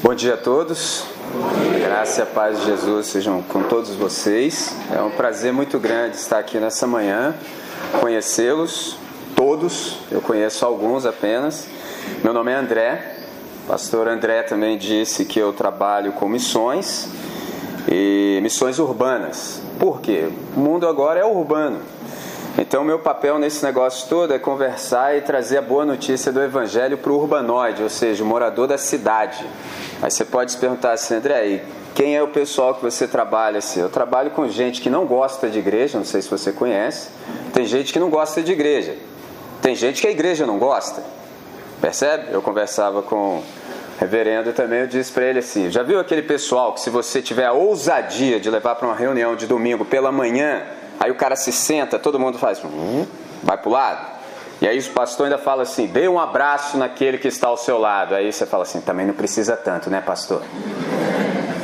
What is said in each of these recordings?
Bom dia a todos. Graça e a paz de Jesus sejam com todos vocês. É um prazer muito grande estar aqui nessa manhã, conhecê-los todos. Eu conheço alguns apenas. Meu nome é André. O pastor André também disse que eu trabalho com missões e missões urbanas. Por quê? O mundo agora é urbano. Então, meu papel nesse negócio todo é conversar e trazer a boa notícia do Evangelho para o urbanoide, ou seja, o morador da cidade. Aí você pode se perguntar assim, André, e quem é o pessoal que você trabalha assim? Eu trabalho com gente que não gosta de igreja, não sei se você conhece. Tem gente que não gosta de igreja. Tem gente que a igreja não gosta. Percebe? Eu conversava com o reverendo também, eu disse para ele assim: já viu aquele pessoal que se você tiver a ousadia de levar para uma reunião de domingo pela manhã, Aí o cara se senta, todo mundo faz, hum, vai pro lado. E aí o pastor ainda fala assim: dê um abraço naquele que está ao seu lado. Aí você fala assim: também não precisa tanto, né, pastor?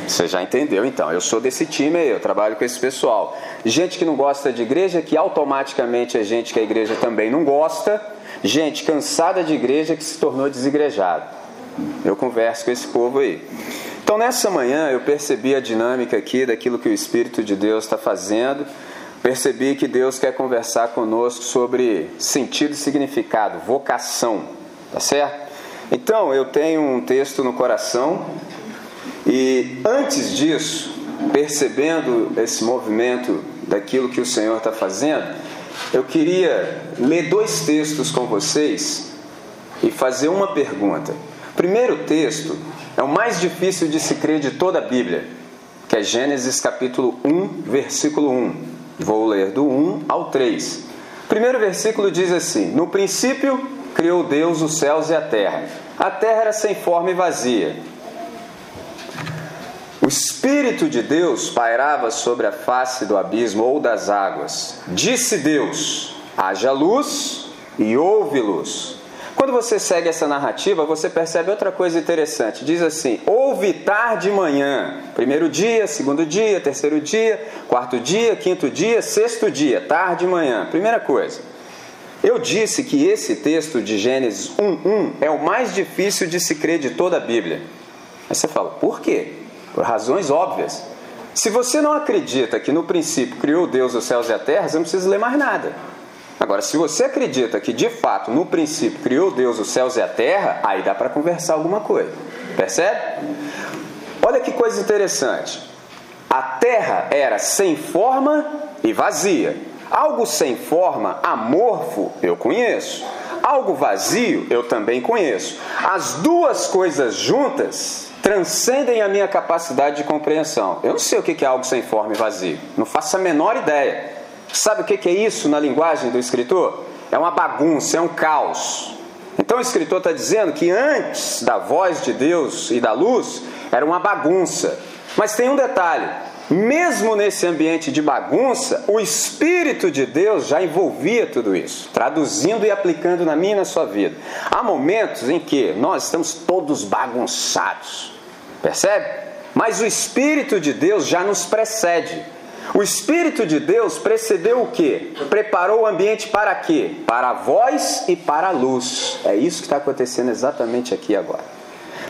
Você já entendeu então? Eu sou desse time aí, eu trabalho com esse pessoal. Gente que não gosta de igreja, que automaticamente é gente que a igreja também não gosta. Gente cansada de igreja que se tornou desigrejado. Eu converso com esse povo aí. Então nessa manhã eu percebi a dinâmica aqui daquilo que o Espírito de Deus está fazendo percebi que Deus quer conversar conosco sobre sentido e significado, vocação, tá certo? Então, eu tenho um texto no coração e antes disso, percebendo esse movimento daquilo que o Senhor está fazendo, eu queria ler dois textos com vocês e fazer uma pergunta. O primeiro texto é o mais difícil de se crer de toda a Bíblia, que é Gênesis capítulo 1, versículo 1. Vou ler do 1 ao 3. O primeiro versículo diz assim: No princípio criou Deus os céus e a terra. A terra era sem forma e vazia. O Espírito de Deus pairava sobre a face do abismo ou das águas. Disse Deus: haja luz e houve luz. Quando você segue essa narrativa, você percebe outra coisa interessante. Diz assim: houve tarde manhã. Primeiro dia, segundo dia, terceiro dia, quarto dia, quinto dia, sexto dia, tarde e manhã. Primeira coisa. Eu disse que esse texto de Gênesis 1:1 é o mais difícil de se crer de toda a Bíblia. Aí você fala: por quê? Por razões óbvias. Se você não acredita que no princípio criou Deus os céus e a terra, você não precisa ler mais nada. Agora, se você acredita que de fato, no princípio, criou Deus os céus e a terra, aí dá para conversar alguma coisa. Percebe? Olha que coisa interessante. A terra era sem forma e vazia. Algo sem forma, amorfo, eu conheço. Algo vazio, eu também conheço. As duas coisas juntas transcendem a minha capacidade de compreensão. Eu não sei o que é algo sem forma e vazio. Não faço a menor ideia. Sabe o que é isso na linguagem do escritor? É uma bagunça, é um caos. Então o escritor está dizendo que antes da voz de Deus e da luz era uma bagunça. Mas tem um detalhe: mesmo nesse ambiente de bagunça, o Espírito de Deus já envolvia tudo isso, traduzindo e aplicando na minha e na sua vida. Há momentos em que nós estamos todos bagunçados, percebe? Mas o Espírito de Deus já nos precede. O Espírito de Deus precedeu o que? Preparou o ambiente para quê? Para a voz e para a luz. É isso que está acontecendo exatamente aqui agora.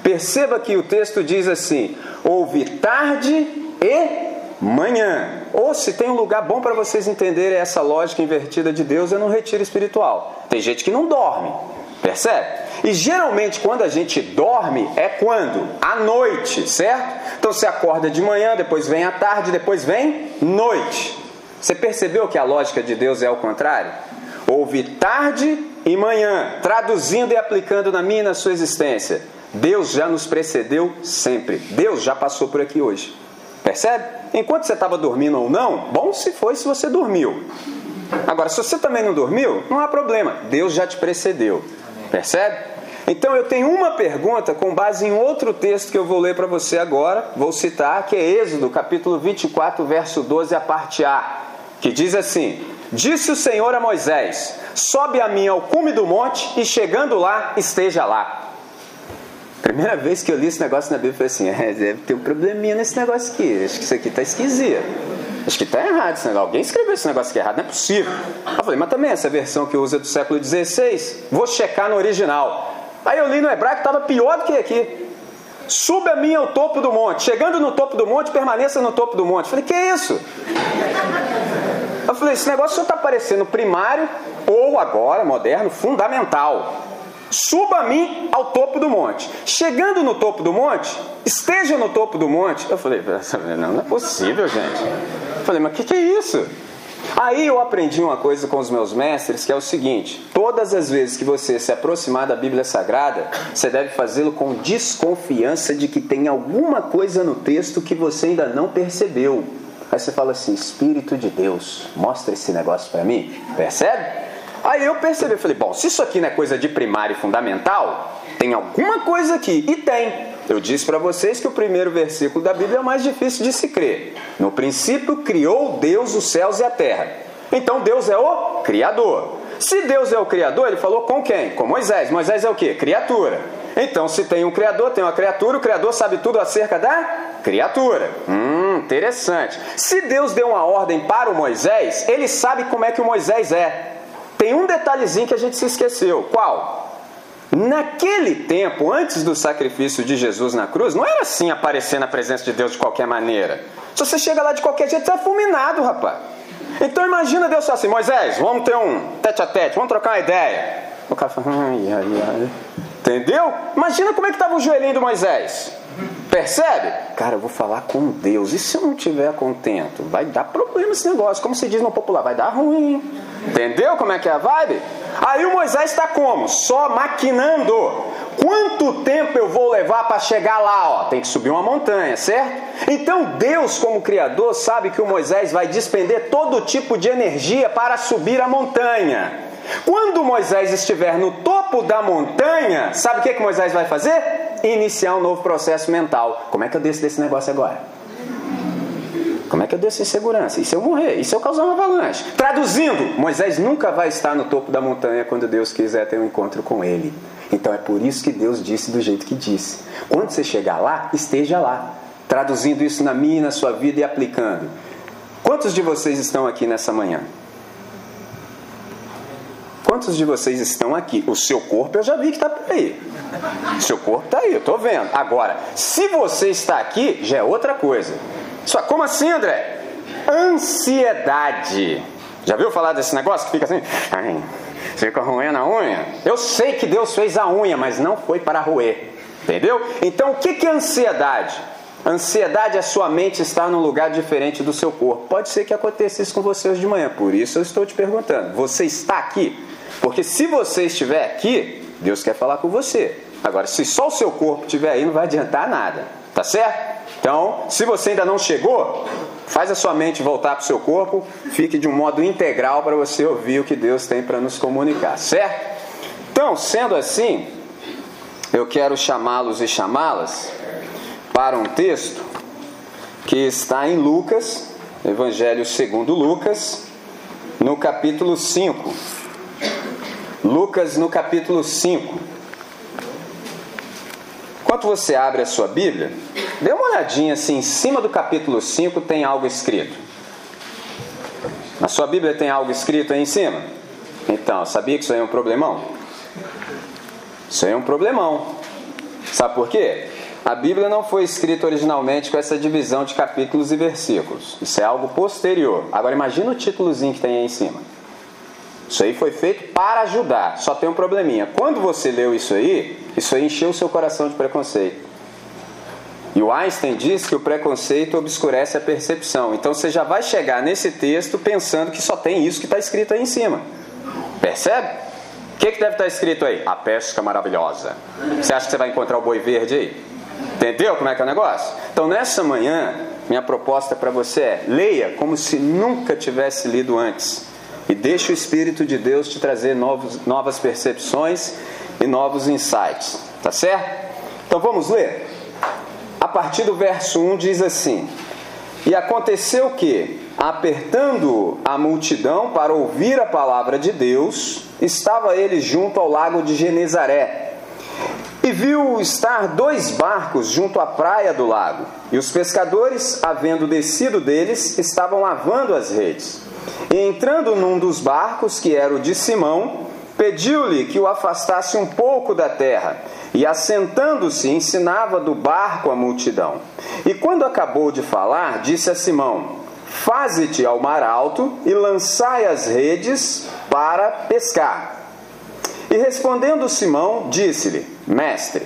Perceba que o texto diz assim: houve tarde e manhã. Ou se tem um lugar bom para vocês entenderem essa lógica invertida de Deus, é no retiro espiritual. Tem gente que não dorme, percebe? E geralmente quando a gente dorme é quando? À noite, certo? Então você acorda de manhã, depois vem à tarde, depois vem noite. Você percebeu que a lógica de Deus é ao contrário? Houve tarde e manhã, traduzindo e aplicando na minha e na sua existência. Deus já nos precedeu sempre. Deus já passou por aqui hoje. Percebe? Enquanto você estava dormindo ou não, bom se foi se você dormiu. Agora, se você também não dormiu, não há problema. Deus já te precedeu. Percebe? Então eu tenho uma pergunta com base em outro texto que eu vou ler para você agora, vou citar, que é Êxodo, capítulo 24, verso 12, a parte A, que diz assim: Disse o Senhor a Moisés: Sobe a mim ao cume do monte e chegando lá, esteja lá. Primeira vez que eu li esse negócio na Bíblia, eu falei assim: é, deve ter um probleminha nesse negócio aqui, acho que isso aqui está esquisito. Acho que está errado esse negócio. Alguém escreveu esse negócio aqui errado, não é possível. Eu falei, mas também essa versão que usa do século XVI, vou checar no original. Aí eu li no hebraico, estava pior do que aqui. suba a mim ao topo do monte. Chegando no topo do monte, permaneça no topo do monte. Eu falei, que isso? Eu falei, esse negócio só está parecendo primário ou agora, moderno, fundamental. Suba a mim ao topo do monte. Chegando no topo do monte, esteja no topo do monte. Eu falei, não, não é possível, gente. Eu falei, mas o que, que é isso? Aí eu aprendi uma coisa com os meus mestres, que é o seguinte: todas as vezes que você se aproximar da Bíblia Sagrada, você deve fazê-lo com desconfiança de que tem alguma coisa no texto que você ainda não percebeu. Aí você fala assim: Espírito de Deus, mostra esse negócio para mim. Percebe? Aí eu percebi, falei: bom, se isso aqui não é coisa de primário e fundamental, tem alguma coisa aqui. E tem. Eu disse para vocês que o primeiro versículo da Bíblia é o mais difícil de se crer. No princípio criou Deus os céus e a terra. Então Deus é o Criador. Se Deus é o Criador, ele falou com quem? Com Moisés. Moisés é o que? Criatura. Então, se tem um Criador, tem uma criatura, o Criador sabe tudo acerca da criatura. Hum, interessante. Se Deus deu uma ordem para o Moisés, ele sabe como é que o Moisés é. Tem um detalhezinho que a gente se esqueceu. Qual? Naquele tempo, antes do sacrifício de Jesus na cruz, não era assim aparecer na presença de Deus de qualquer maneira. Se você chega lá de qualquer jeito, você é fulminado, rapaz. Então imagina Deus assim, Moisés, vamos ter um tete a tete, vamos trocar uma ideia. O cara fala, ai, ai, ai. Entendeu? Imagina como é que estava o joelhinho do Moisés. Percebe? Cara, eu vou falar com Deus. E se eu não estiver contento? Vai dar problema esse negócio. Como se diz no popular, vai dar ruim. Entendeu como é que é a vibe? Aí o Moisés está como? Só maquinando. Quanto tempo eu vou levar para chegar lá? Ó, tem que subir uma montanha, certo? Então Deus, como Criador, sabe que o Moisés vai despender todo tipo de energia para subir a montanha. Quando Moisés estiver no topo da montanha, sabe o que, que Moisés vai fazer? Iniciar um novo processo mental. Como é que eu desço desse negócio agora? Como é que eu desço em segurança? E se eu morrer? E se eu causar uma avalanche? Traduzindo, Moisés nunca vai estar no topo da montanha quando Deus quiser ter um encontro com ele. Então é por isso que Deus disse do jeito que disse. Quando você chegar lá, esteja lá. Traduzindo isso na minha e na sua vida e aplicando. Quantos de vocês estão aqui nessa manhã? Quantos de vocês estão aqui? O seu corpo eu já vi que está por aí. O seu corpo está aí, eu estou vendo. Agora, se você está aqui, já é outra coisa. Só como assim, André? Ansiedade. Já viu falar desse negócio que fica assim? Ai, fica roendo a unha? Eu sei que Deus fez a unha, mas não foi para roer. Entendeu? Então o que é ansiedade? Ansiedade é sua mente estar num lugar diferente do seu corpo. Pode ser que aconteça isso com você hoje de manhã, por isso eu estou te perguntando: você está aqui? Porque se você estiver aqui, Deus quer falar com você. Agora, se só o seu corpo estiver aí, não vai adiantar nada. Tá certo? Então, se você ainda não chegou, faz a sua mente voltar para o seu corpo, fique de um modo integral para você ouvir o que Deus tem para nos comunicar, certo? Então, sendo assim, eu quero chamá-los e chamá-las para um texto que está em Lucas, Evangelho segundo Lucas, no capítulo 5. Lucas no capítulo 5. Enquanto você abre a sua Bíblia, dê uma olhadinha assim, em cima do capítulo 5 tem algo escrito. Na sua Bíblia tem algo escrito aí em cima? Então, sabia que isso aí é um problemão? Isso aí é um problemão. Sabe por quê? A Bíblia não foi escrita originalmente com essa divisão de capítulos e versículos. Isso é algo posterior. Agora imagina o títulozinho que tem aí em cima. Isso aí foi feito para ajudar. Só tem um probleminha. Quando você leu isso aí, isso aí encheu o seu coração de preconceito. E o Einstein diz que o preconceito obscurece a percepção. Então você já vai chegar nesse texto pensando que só tem isso que está escrito aí em cima. Percebe? O que, que deve estar escrito aí? A pesca maravilhosa. Você acha que você vai encontrar o boi verde aí? Entendeu como é que é o negócio? Então nessa manhã, minha proposta para você é: leia como se nunca tivesse lido antes. E deixe o Espírito de Deus te trazer novos, novas percepções e novos insights. Tá certo? Então vamos ler? Partir do verso 1 diz assim: E aconteceu que, apertando a multidão para ouvir a palavra de Deus, estava ele junto ao lago de Genezaré. E viu estar dois barcos junto à praia do lago, e os pescadores, havendo descido deles, estavam lavando as redes. E entrando num dos barcos, que era o de Simão, pediu-lhe que o afastasse um pouco da terra. E assentando-se ensinava do barco a multidão. E quando acabou de falar, disse a Simão: Faze-te ao mar alto e lançai as redes para pescar. E respondendo Simão, disse-lhe: Mestre,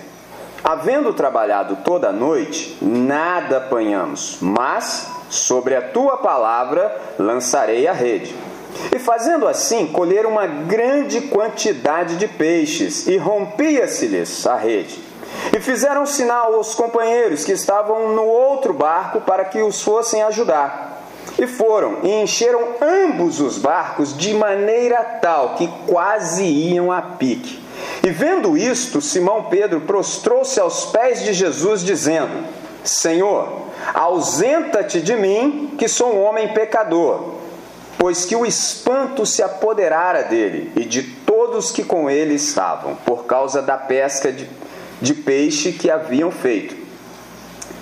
havendo trabalhado toda a noite, nada apanhamos, mas sobre a tua palavra lançarei a rede. E fazendo assim, colheram uma grande quantidade de peixes, e rompia-se-lhes a rede. E fizeram sinal aos companheiros que estavam no outro barco para que os fossem ajudar. E foram e encheram ambos os barcos de maneira tal que quase iam a pique. E vendo isto, Simão Pedro prostrou-se aos pés de Jesus, dizendo: Senhor, ausenta-te de mim, que sou um homem pecador pois que o espanto se apoderara dele e de todos que com ele estavam, por causa da pesca de, de peixe que haviam feito.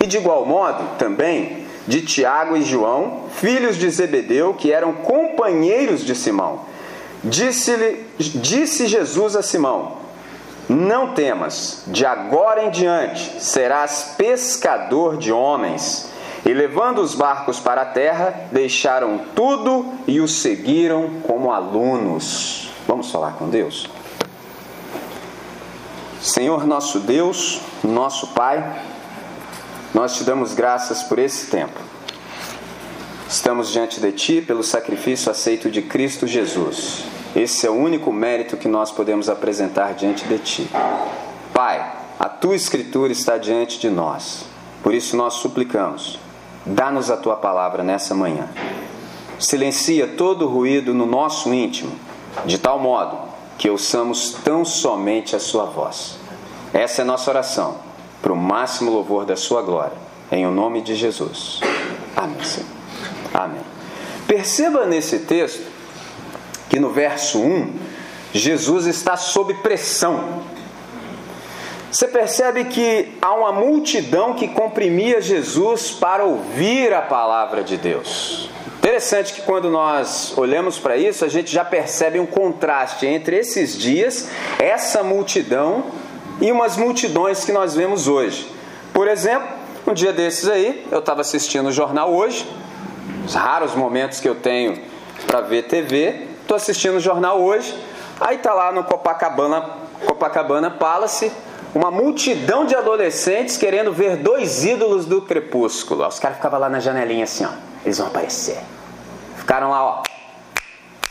E de igual modo, também, de Tiago e João, filhos de Zebedeu, que eram companheiros de Simão. Disse, disse Jesus a Simão: Não temas, de agora em diante serás pescador de homens. E levando os barcos para a terra, deixaram tudo e os seguiram como alunos. Vamos falar com Deus? Senhor nosso Deus, nosso Pai, nós te damos graças por esse tempo. Estamos diante de Ti pelo sacrifício aceito de Cristo Jesus. Esse é o único mérito que nós podemos apresentar diante de Ti. Pai, a Tua Escritura está diante de nós. Por isso nós suplicamos Dá-nos a tua palavra nessa manhã. Silencia todo o ruído no nosso íntimo, de tal modo que ouçamos tão somente a sua voz. Essa é nossa oração, para o máximo louvor da sua glória, em o nome de Jesus. Amém. Senhor. Amém. Perceba nesse texto que no verso 1, Jesus está sob pressão você percebe que há uma multidão que comprimia Jesus para ouvir a palavra de Deus. Interessante que quando nós olhamos para isso, a gente já percebe um contraste entre esses dias, essa multidão e umas multidões que nós vemos hoje. Por exemplo, um dia desses aí, eu estava assistindo o jornal hoje, os raros momentos que eu tenho para ver TV, estou assistindo o jornal hoje, aí tá lá no Copacabana, Copacabana Palace, uma multidão de adolescentes querendo ver dois ídolos do crepúsculo. Os caras ficavam lá na janelinha assim, ó. Eles vão aparecer. Ficaram lá, ó,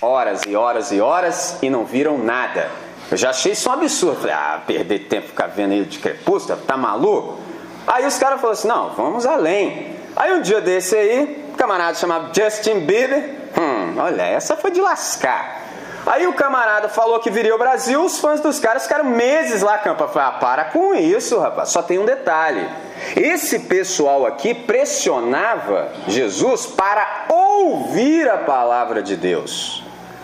horas e horas e horas e não viram nada. Eu já achei isso um absurdo. Falei, ah, perder tempo ficar vendo ele de crepúsculo, tá maluco? Aí os caras falaram assim: não, vamos além. Aí um dia desse aí, um camarada chamado Justin Bieber, hum, olha, essa foi de lascar. Aí o camarada falou que viria ao Brasil, os fãs dos caras ficaram meses lá, campa. Falei, ah, para com isso, rapaz. Só tem um detalhe. Esse pessoal aqui pressionava Jesus para ouvir a palavra de Deus.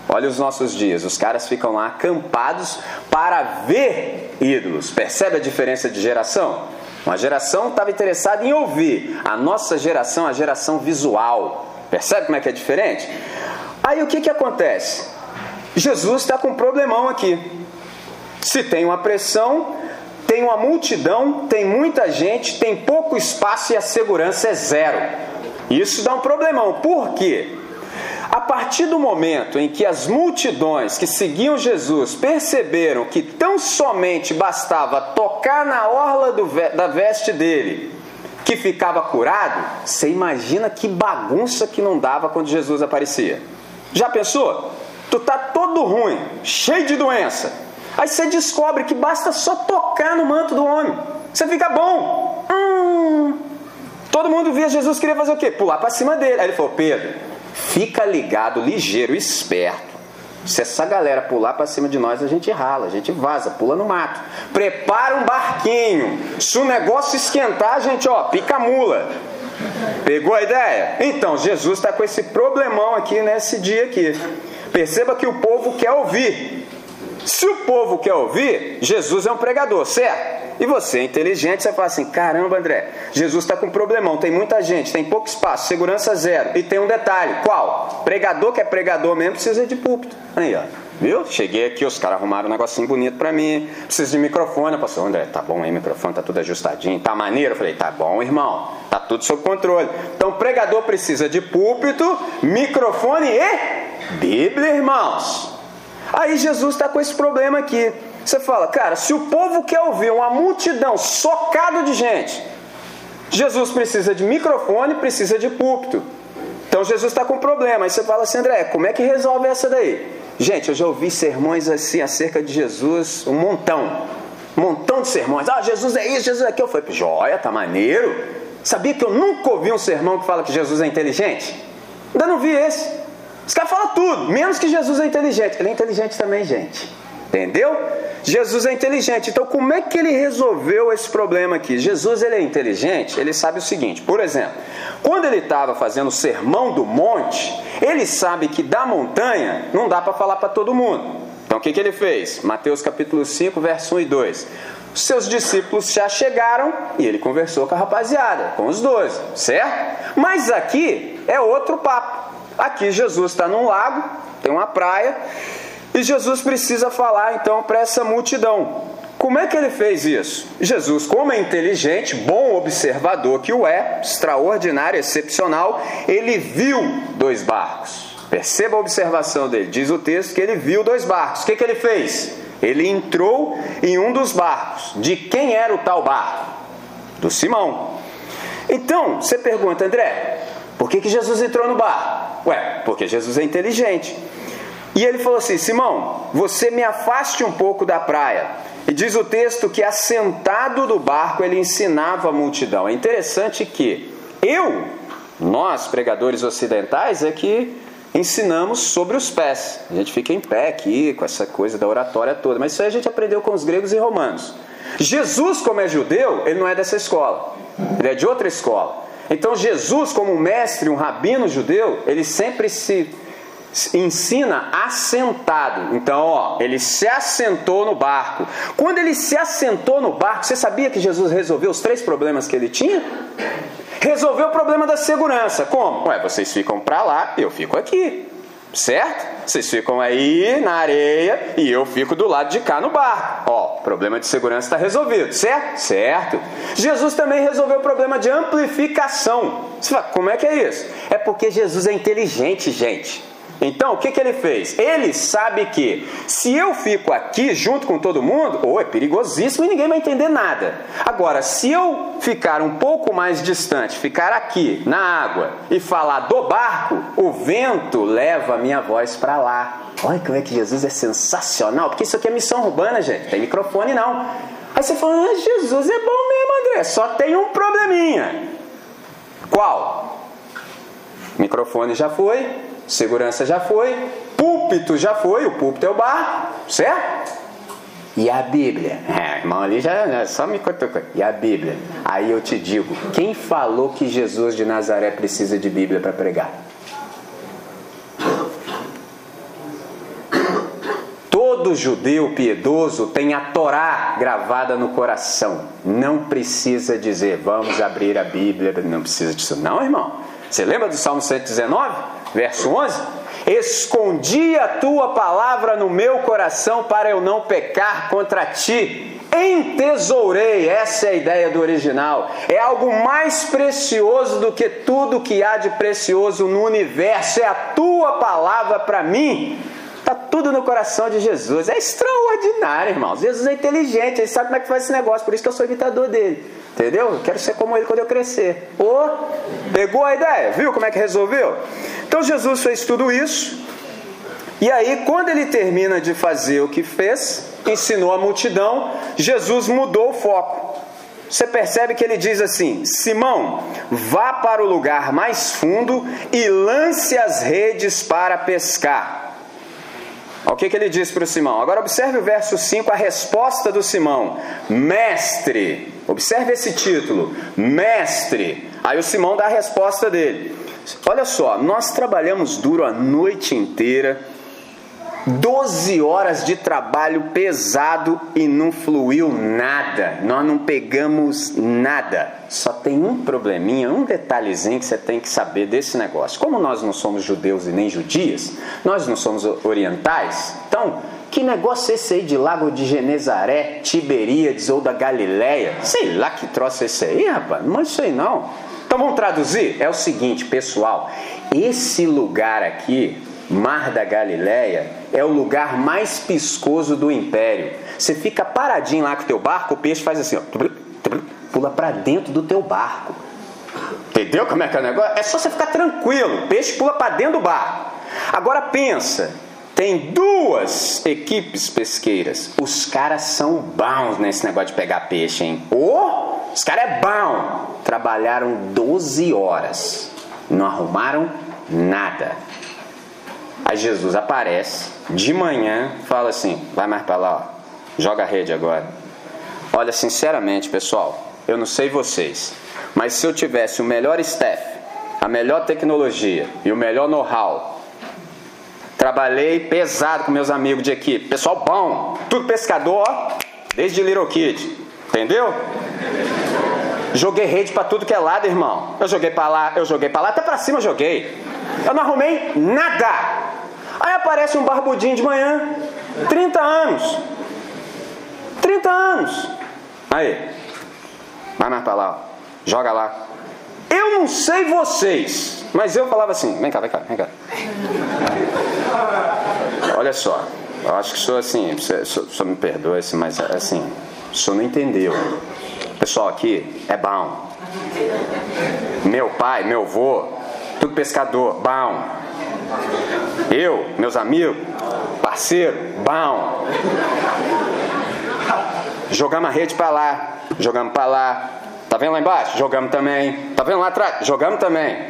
Olha os nossos dias, os caras ficam lá acampados para ver ídolos. Percebe a diferença de geração? Uma geração estava interessada em ouvir, a nossa geração, a geração visual. Percebe como é que é diferente? Aí o que, que acontece? Jesus está com um problemão aqui. Se tem uma pressão, tem uma multidão, tem muita gente, tem pouco espaço e a segurança é zero. Isso dá um problemão. Por quê? A partir do momento em que as multidões que seguiam Jesus perceberam que tão somente bastava tocar na orla do, da veste dele que ficava curado, você imagina que bagunça que não dava quando Jesus aparecia. Já pensou? Tu tá todo ruim, cheio de doença. Aí você descobre que basta só tocar no manto do homem. Você fica bom. Hum. Todo mundo via Jesus queria fazer o quê? Pular para cima dele. Aí ele falou: Pedro, fica ligado, ligeiro, esperto. Se essa galera pular para cima de nós, a gente rala, a gente vaza, pula no mato. Prepara um barquinho. Se o negócio esquentar, a gente, ó, pica a mula. Pegou a ideia? Então, Jesus está com esse problemão aqui nesse dia aqui. Perceba que o povo quer ouvir. Se o povo quer ouvir, Jesus é um pregador, certo? E você é inteligente, você fala assim: caramba, André, Jesus está com um problemão, tem muita gente, tem pouco espaço, segurança zero. E tem um detalhe: qual? Pregador que é pregador mesmo precisa de púlpito. Aí, ó. Viu? Cheguei aqui, os caras arrumaram um negocinho bonito pra mim. Preciso de microfone. Pastor André, tá bom aí, microfone, tá tudo ajustadinho, tá maneiro? Eu falei, tá bom, irmão, tá tudo sob controle. Então, pregador precisa de púlpito, microfone e Bíblia, irmãos. Aí Jesus está com esse problema aqui. Você fala, cara, se o povo quer ouvir uma multidão socado de gente, Jesus precisa de microfone, precisa de púlpito. Então Jesus está com problema. Aí você fala assim, André, como é que resolve essa daí? Gente, eu já ouvi sermões assim acerca de Jesus, um montão. Um montão de sermões. Ah, Jesus é isso, Jesus é aquilo. Eu falei, joia, tá maneiro. Sabia que eu nunca ouvi um sermão que fala que Jesus é inteligente? Ainda não vi esse. Os caras falam tudo, menos que Jesus é inteligente. Ele é inteligente também, gente. Entendeu? Jesus é inteligente. Então, como é que ele resolveu esse problema aqui? Jesus ele é inteligente, ele sabe o seguinte: por exemplo, quando ele estava fazendo o sermão do monte, ele sabe que da montanha não dá para falar para todo mundo. Então, o que, que ele fez? Mateus capítulo 5, verso 1 e 2. Os seus discípulos já chegaram e ele conversou com a rapaziada, com os doze, certo? Mas aqui é outro papo. Aqui Jesus está num lago, tem uma praia, e Jesus precisa falar então para essa multidão. Como é que ele fez isso? Jesus, como é inteligente, bom observador que o é, extraordinário, excepcional, ele viu dois barcos. Perceba a observação dele. Diz o texto que ele viu dois barcos. O que, que ele fez? Ele entrou em um dos barcos. De quem era o tal barco? Do Simão. Então, você pergunta, André, por que, que Jesus entrou no barco? Ué, porque Jesus é inteligente. E ele falou assim: Simão, você me afaste um pouco da praia. E diz o texto que, assentado do barco, ele ensinava a multidão. É interessante que eu, nós, pregadores ocidentais, é que ensinamos sobre os pés. A gente fica em pé aqui com essa coisa da oratória toda, mas isso aí a gente aprendeu com os gregos e romanos. Jesus, como é judeu, ele não é dessa escola, ele é de outra escola. Então, Jesus, como um mestre, um rabino judeu, ele sempre se ensina assentado. Então, ó, ele se assentou no barco. Quando ele se assentou no barco, você sabia que Jesus resolveu os três problemas que ele tinha? Resolveu o problema da segurança. Como? Ué, vocês ficam para lá, eu fico aqui. Certo? Vocês ficam aí na areia e eu fico do lado de cá no barco. Ó, problema de segurança está resolvido, certo? Certo. Jesus também resolveu o problema de amplificação. Você fala, como é que é isso? É porque Jesus é inteligente, gente. Então, o que, que ele fez? Ele sabe que se eu fico aqui junto com todo mundo, ou oh, é perigosíssimo e ninguém vai entender nada. Agora, se eu ficar um pouco mais distante, ficar aqui na água e falar do barco, o vento leva a minha voz para lá. Olha como é que Jesus é sensacional, porque isso aqui é missão urbana, gente. Tem microfone não. Aí você fala, ah, Jesus é bom mesmo, André, só tem um probleminha. Qual? Microfone já foi, Segurança já foi, púlpito já foi, o púlpito é o bar, certo? E a Bíblia? É, irmão, ali já né, só me cutucou. E a Bíblia? Aí eu te digo, quem falou que Jesus de Nazaré precisa de Bíblia para pregar? Todo judeu piedoso tem a Torá gravada no coração. Não precisa dizer, vamos abrir a Bíblia. Não precisa disso, não, irmão. Você lembra do Salmo 119? Verso 11: Escondi a tua palavra no meu coração para eu não pecar contra ti. Entesourei, essa é a ideia do original. É algo mais precioso do que tudo que há de precioso no universo. É a tua palavra para mim. Está tudo no coração de Jesus. É extraordinário, irmãos. Jesus é inteligente, ele sabe como é que faz esse negócio, por isso que eu sou imitador dele. Entendeu? Eu quero ser como ele quando eu crescer. Oh, pegou a ideia? Viu como é que resolveu? Então Jesus fez tudo isso. E aí, quando ele termina de fazer o que fez, ensinou a multidão, Jesus mudou o foco. Você percebe que ele diz assim: Simão, vá para o lugar mais fundo e lance as redes para pescar. O que, que ele diz para o Simão? Agora observe o verso 5, a resposta do Simão: Mestre, observe esse título: Mestre. Aí o Simão dá a resposta dele: Olha só, nós trabalhamos duro a noite inteira, 12 horas de trabalho pesado e não fluiu nada. Nós não pegamos nada. Só tem um probleminha, um detalhezinho que você tem que saber desse negócio. Como nós não somos judeus e nem judias, nós não somos orientais, então que negócio é esse aí de Lago de Genezaré, Tiberíades ou da Galileia? Sei lá que troço é esse aí, rapaz. Não sei não. Então vamos traduzir? É o seguinte, pessoal. Esse lugar aqui, Mar da Galileia, é o lugar mais piscoso do império. Você fica paradinho lá com o teu barco, o peixe faz assim, ó, pula para dentro do teu barco. Entendeu como é que é o negócio? É só você ficar tranquilo. O peixe pula para dentro do barco. Agora pensa, tem duas equipes pesqueiras. Os caras são bons nesse negócio de pegar peixe, hein? Oh, os caras é bom. Trabalharam 12 horas. Não arrumaram nada. Aí Jesus aparece de manhã, fala assim: vai mais para lá, ó. joga a rede agora. Olha, sinceramente, pessoal, eu não sei vocês, mas se eu tivesse o melhor staff, a melhor tecnologia e o melhor know-how, trabalhei pesado com meus amigos de equipe, pessoal bom, tudo pescador, desde Little Kid, entendeu? Joguei rede para tudo que é lado, irmão. Eu joguei para lá, eu joguei para lá, até para cima eu joguei. Eu não arrumei nada. Aí aparece um barbudinho de manhã, 30 anos. 30 anos. Aí, vai mais para lá, ó. joga lá. Eu não sei vocês, mas eu falava assim: vem cá, vem cá, vem cá. Olha só, eu acho que sou assim, só me perdoe, mas assim, o senhor não entendeu. Pessoal aqui é bom. Meu pai, meu avô, tudo pescador, bom. Eu, meus amigos, parceiro, bom. Jogamos a rede para lá, jogamos para lá. Tá vendo lá embaixo? Jogamos também. Tá vendo lá atrás? Jogamos também.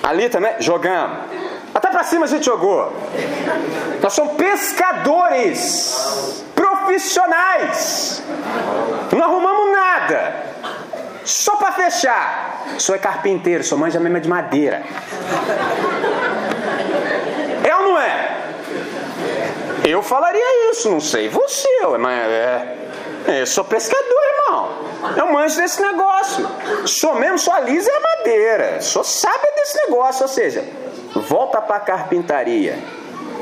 Ali também? Jogamos. Até para cima a gente jogou. Nós somos pescadores profissionais. Não arrumamos nada. Só para fechar. Sou é carpinteiro, sou manja mesmo de madeira. É ou não é? Eu falaria isso, não sei você, mas é, eu sou pescador, irmão. Eu manjo desse negócio. Sou mesmo, a lisa a madeira. Sou sábio desse negócio, ou seja, volta para a carpintaria.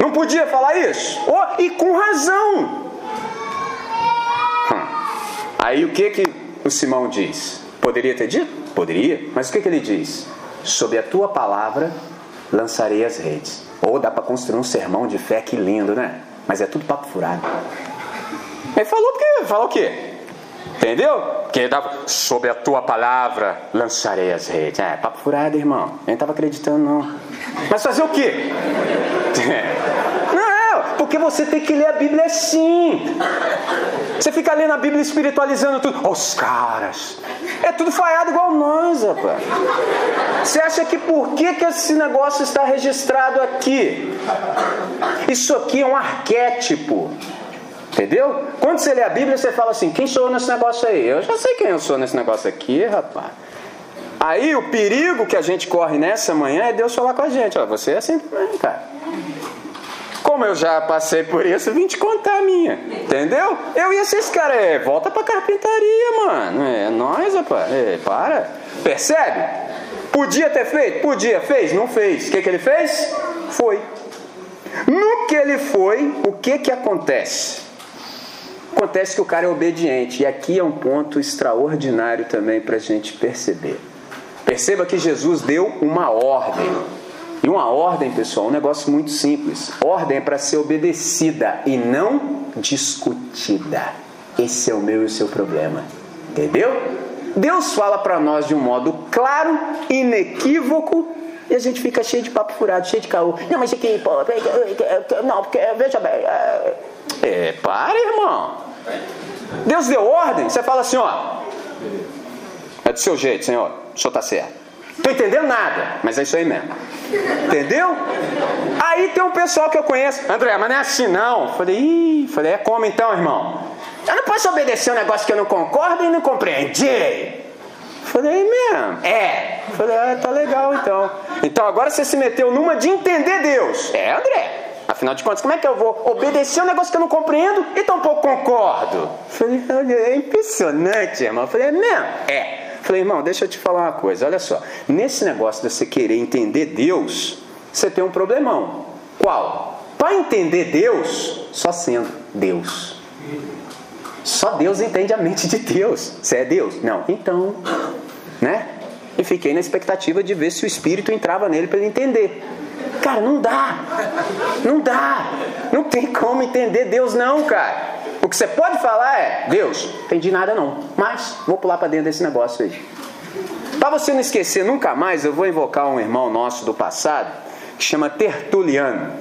Não podia falar isso? Oh, e com razão. Hum. Aí o que que o Simão diz? Poderia ter dito? Poderia, mas o que, que ele diz? Sob a tua palavra lançarei as redes. Ou dá para construir um sermão de fé, que lindo, né? Mas é tudo papo furado. Ele falou porque falou o quê? Entendeu? Ele dava, sob a tua palavra lançarei as redes. É, papo furado, irmão. Eu não estava acreditando, não. Mas fazer o quê? Não, porque você tem que ler a Bíblia assim. Você fica lendo a Bíblia espiritualizando tudo. Oh, os caras. É tudo falhado igual nós, rapaz. Você acha que por que, que esse negócio está registrado aqui? Isso aqui é um arquétipo. Entendeu? Quando você lê a Bíblia, você fala assim: quem sou eu nesse negócio aí? Eu já sei quem eu sou nesse negócio aqui, rapaz. Aí o perigo que a gente corre nessa manhã é Deus falar com a gente: ó, você é assim também, cara. Como eu já passei por isso, vim te contar a minha. Entendeu? Eu ia ser esse cara, é, volta pra carpintaria, mano. É nós, rapaz. É, para. Percebe? Podia ter feito? Podia. Fez? Não fez. O que, que ele fez? Foi. No que ele foi, o que, que acontece? Acontece que o cara é obediente, e aqui é um ponto extraordinário também para a gente perceber. Perceba que Jesus deu uma ordem. E uma ordem, pessoal, é um negócio muito simples. Ordem é para ser obedecida e não discutida. Esse é o meu e o seu problema. Entendeu? Deus fala para nós de um modo claro, inequívoco, e a gente fica cheio de papo furado, cheio de caô. Não, mas aqui, pô, não, porque veja bem. É, é para, irmão. Deus deu ordem, você fala assim, ó. É do seu jeito, Senhor. O senhor está certo. Tô entendendo nada, mas é isso aí mesmo. Entendeu? Aí tem um pessoal que eu conheço. André, mas não é assim não. Falei, ih, falei, é como então, irmão? Eu não posso obedecer um negócio que eu não concordo e não compreendi. Falei, mesmo? É. Falei, ah, tá legal então. Então agora você se meteu numa de entender Deus. É, André. Afinal de contas, como é que eu vou obedecer um negócio que eu não compreendo e tampouco concordo? Falei, é impressionante, irmão. Falei, é mesmo? É. Falei, irmão, deixa eu te falar uma coisa. Olha só, nesse negócio de você querer entender Deus, você tem um problemão. Qual? para entender Deus, só sendo Deus. Só Deus entende a mente de Deus. Você é Deus? Não. Então, né? E fiquei na expectativa de ver se o Espírito entrava nele para ele entender. Cara, não dá. Não dá. Não tem como entender Deus, não, cara. Que você pode falar é: Deus, entendi nada não, mas vou pular para dentro desse negócio aí. Para você não esquecer nunca mais, eu vou invocar um irmão nosso do passado que chama Tertuliano.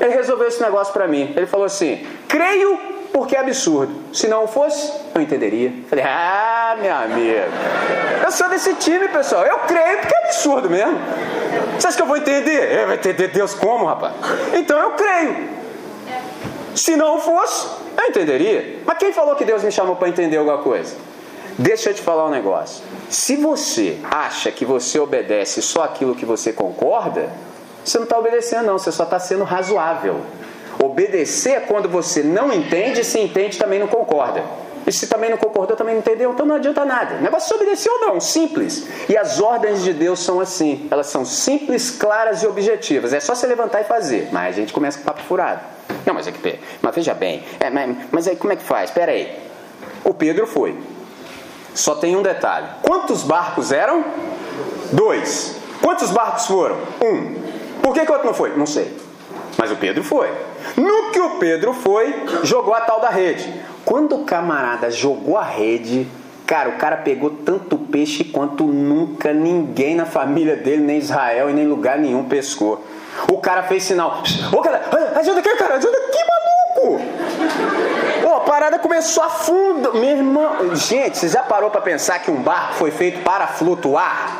Ele resolveu esse negócio para mim. Ele falou assim: creio porque é absurdo. Se não fosse, eu entenderia. Falei, ah, meu amigo, eu sou desse time, pessoal. Eu creio porque é absurdo mesmo. Você acha que eu vou entender? Eu vou entender Deus como, rapaz? Então eu creio. Se não fosse, eu entenderia. Mas quem falou que Deus me chamou para entender alguma coisa? Deixa eu te falar um negócio. Se você acha que você obedece só aquilo que você concorda, você não está obedecendo, não. Você só está sendo razoável. Obedecer é quando você não entende, se entende também não concorda. E se também não concordou, também não entendeu, então não adianta nada. O negócio é obedecer ou não, simples. E as ordens de Deus são assim. Elas são simples, claras e objetivas. É só se levantar e fazer. Mas a gente começa com papo furado. Não, mas é que. Mas veja bem. É, mas, mas aí como é que faz? Espera aí. O Pedro foi. Só tem um detalhe. Quantos barcos eram? Dois. Quantos barcos foram? Um. Por que, que o outro não foi? Não sei. Mas o Pedro foi. No que o Pedro foi, jogou a tal da rede. Quando o camarada jogou a rede, cara, o cara pegou tanto peixe quanto nunca ninguém na família dele, nem Israel e nem lugar nenhum pescou. O cara fez sinal. Ô, cara, ajuda aqui, cara, ajuda aqui, maluco! Pô, a parada começou a afundar. Meu irmão, gente, você já parou para pensar que um barco foi feito para flutuar?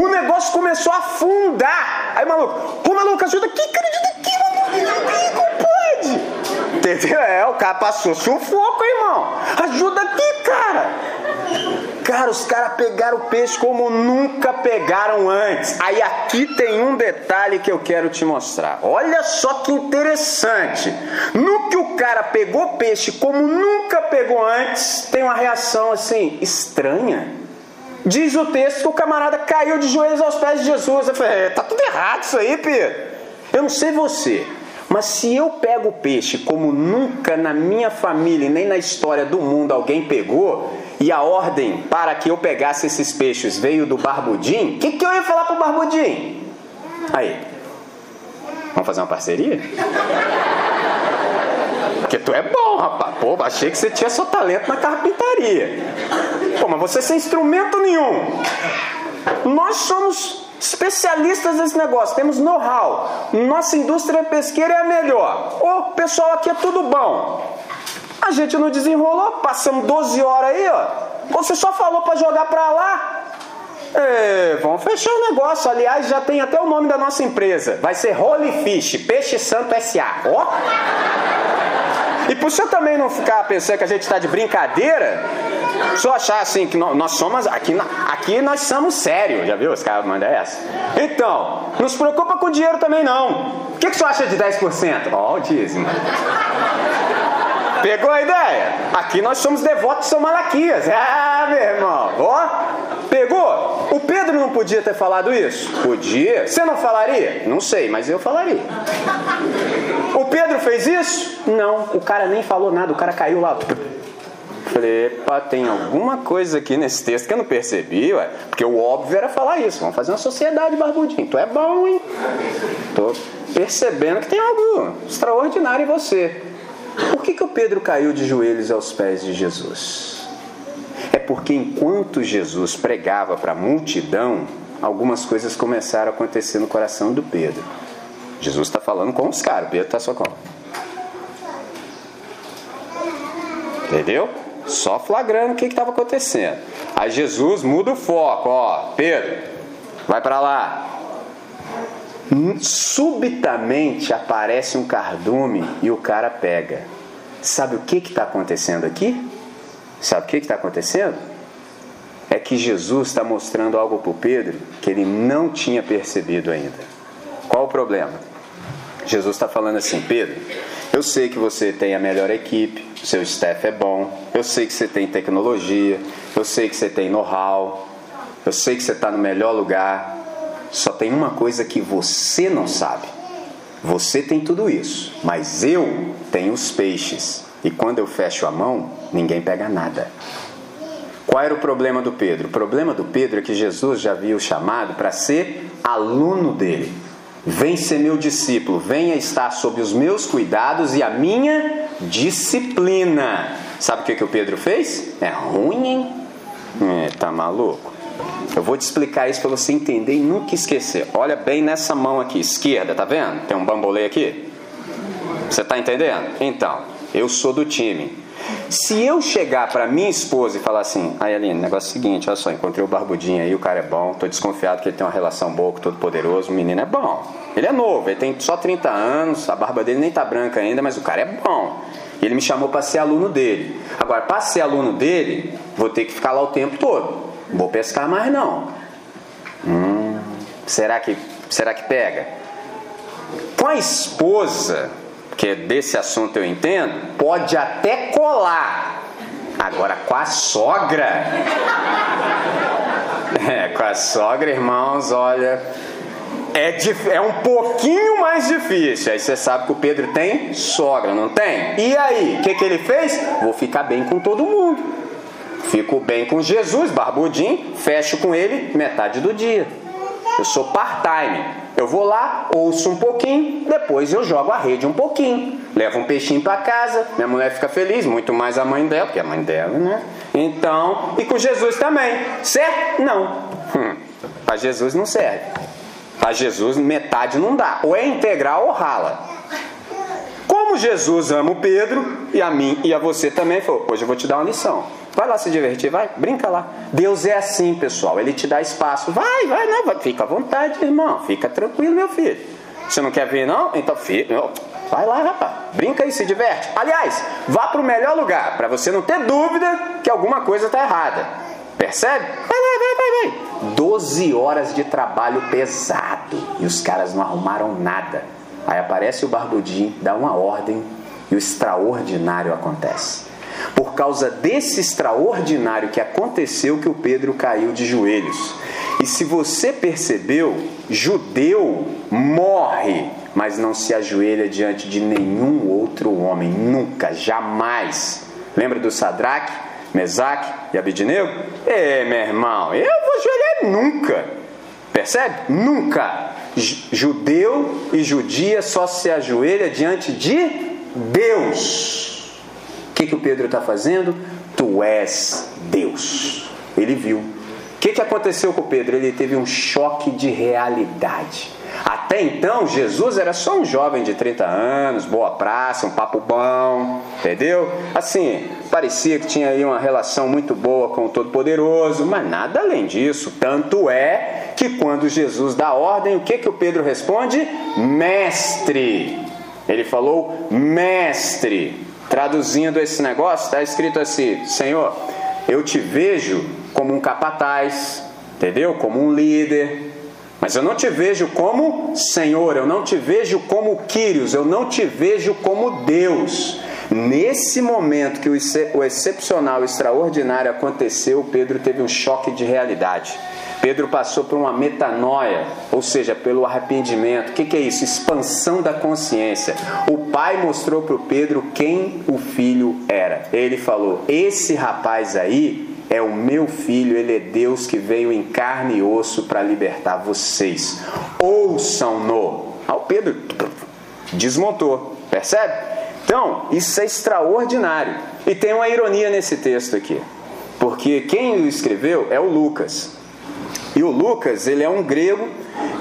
O negócio começou a afundar. Aí, maluco, ô maluco, ajuda aqui, cara, ajuda aqui, maluco, aqui, compadre. Entendeu? É, o cara passou sufoco, irmão. Ajuda aqui. Cara, os caras pegaram o peixe como nunca pegaram antes. Aí aqui tem um detalhe que eu quero te mostrar. Olha só que interessante. No que o cara pegou peixe como nunca pegou antes, tem uma reação assim estranha. Diz o texto que o camarada caiu de joelhos aos pés de Jesus. Eu falei, é, tá tudo errado isso aí, Pedro. Eu não sei você, mas se eu pego o peixe como nunca na minha família nem na história do mundo alguém pegou, e a ordem para que eu pegasse esses peixes veio do Barbudinho, o que, que eu ia falar pro Barbudinho? Aí, vamos fazer uma parceria? Porque tu é bom, rapaz. Pô, achei que você tinha só talento na carpintaria. Pô, mas você sem instrumento nenhum. Nós somos especialistas nesse negócio, temos know-how. Nossa indústria pesqueira é a melhor. O pessoal aqui é tudo bom. A gente não desenrolou, passamos 12 horas aí, ó. Você só falou para jogar para lá. É, vamos fechar o negócio. Aliás, já tem até o nome da nossa empresa. Vai ser Holy Fish, Peixe Santo S.A. Ó. E por você também não ficar pensando que a gente está de brincadeira, só achar assim que nós, somos. Aqui, aqui nós somos sérios, já viu? Os caras mandam essa. Então, não se preocupa com o dinheiro também não. O que, que você acha de 10%? Ó, oh, o dízimo. Pegou a ideia? Aqui nós somos devotos de São Malaquias. Ah, meu irmão. Ó, pegou? O Pedro não podia ter falado isso? Podia. Você não falaria? Não sei, mas eu falaria. O Pedro fez isso? Não. O cara nem falou nada, o cara caiu lá. Falei, epa, tem alguma coisa aqui nesse texto que eu não percebi, ué. Porque o óbvio era falar isso. Vamos fazer uma sociedade, barbudinho. Tu é bom, hein? Tô percebendo que tem algo extraordinário em você. Por que, que o Pedro caiu de joelhos aos pés de Jesus? É porque enquanto Jesus pregava para a multidão, algumas coisas começaram a acontecer no coração do Pedro. Jesus está falando com os caras, Pedro está só com. Entendeu? Só flagrando o que estava acontecendo. Aí Jesus muda o foco, ó, Pedro, vai para lá. Subitamente aparece um cardume e o cara pega. Sabe o que está acontecendo aqui? Sabe o que está acontecendo? É que Jesus está mostrando algo para o Pedro que ele não tinha percebido ainda. Qual o problema? Jesus está falando assim, Pedro, eu sei que você tem a melhor equipe, seu staff é bom, eu sei que você tem tecnologia, eu sei que você tem know-how, eu sei que você está no melhor lugar, só tem uma coisa que você não sabe. Você tem tudo isso, mas eu tenho os peixes. E quando eu fecho a mão, ninguém pega nada. Qual era o problema do Pedro? O problema do Pedro é que Jesus já havia o chamado para ser aluno dele. Vem ser meu discípulo, venha estar sob os meus cuidados e a minha disciplina. Sabe o que, que o Pedro fez? É ruim, hein? É, tá maluco? Eu vou te explicar isso para você entender e nunca esquecer. Olha bem nessa mão aqui, esquerda, tá vendo? Tem um bambolê aqui. Você tá entendendo? Então, eu sou do time. Se eu chegar para minha esposa e falar assim, aí Aline, negócio é o seguinte, olha só, encontrei o barbudinho aí, o cara é bom, tô desconfiado que ele tem uma relação boa com o todo poderoso, o menino é bom. Ele é novo, ele tem só 30 anos, a barba dele nem tá branca ainda, mas o cara é bom. Ele me chamou para ser aluno dele. Agora, para ser aluno dele, vou ter que ficar lá o tempo todo. Vou pescar mais não. Hum, será que será que pega? Com a esposa, que desse assunto eu entendo, pode até colar. Agora com a sogra. É, com a sogra, irmãos, olha, é, é um pouquinho mais difícil. Aí você sabe que o Pedro tem sogra, não tem? E aí, o que, que ele fez? Vou ficar bem com todo mundo. Fico bem com Jesus, barbudinho, fecho com ele metade do dia. Eu sou part-time. Eu vou lá, ouço um pouquinho, depois eu jogo a rede um pouquinho. Levo um peixinho para casa, minha mulher fica feliz, muito mais a mãe dela, porque a mãe dela, né? Então, e com Jesus também. Certo? Não. Hum, Jesus não serve. Para Jesus metade não dá. Ou é integral ou rala. Como Jesus ama o Pedro e a mim e a você também, falou: hoje eu vou te dar uma lição. Vai lá se divertir, vai, brinca lá. Deus é assim, pessoal. Ele te dá espaço. Vai, vai, não, vai. fica à vontade, irmão. Fica tranquilo, meu filho. Você não quer vir, não? Então, filho, vai lá, rapaz. Brinca aí, se diverte. Aliás, vá para o melhor lugar, para você não ter dúvida que alguma coisa está errada. Percebe? Vai, vai, vai, vai, vai. 12 horas de trabalho pesado. E os caras não arrumaram nada. Aí aparece o barbudinho, dá uma ordem e o extraordinário acontece. Por causa desse extraordinário que aconteceu que o Pedro caiu de joelhos. E se você percebeu, judeu morre, mas não se ajoelha diante de nenhum outro homem, nunca, jamais. Lembra do Sadraque, Mesaque e Abidinego? É, meu irmão, eu vou ajoelhar nunca. Percebe? Nunca. Judeu e judia só se ajoelha diante de Deus. O que, que o Pedro está fazendo? Tu és Deus. Ele viu. O que, que aconteceu com o Pedro? Ele teve um choque de realidade. Até então, Jesus era só um jovem de 30 anos, boa praça, um papo bom, entendeu? Assim, parecia que tinha aí uma relação muito boa com o Todo-Poderoso, mas nada além disso. Tanto é que quando Jesus dá ordem, o que, que o Pedro responde? Mestre. Ele falou, mestre. Traduzindo esse negócio, está escrito assim: Senhor, eu te vejo como um capataz, entendeu? Como um líder, mas eu não te vejo como Senhor, eu não te vejo como Quírios, eu não te vejo como Deus. Nesse momento que o excepcional, o extraordinário aconteceu, Pedro teve um choque de realidade. Pedro passou por uma metanoia, ou seja, pelo arrependimento. O que, é isso? Expansão da consciência. O pai mostrou para o Pedro quem o filho era. Ele falou: Esse rapaz aí é o meu filho, ele é Deus que veio em carne e osso para libertar vocês. Ouçam-no. Ah, o Pedro desmontou, percebe? Então, isso é extraordinário. E tem uma ironia nesse texto aqui, porque quem o escreveu é o Lucas. E o Lucas, ele é um grego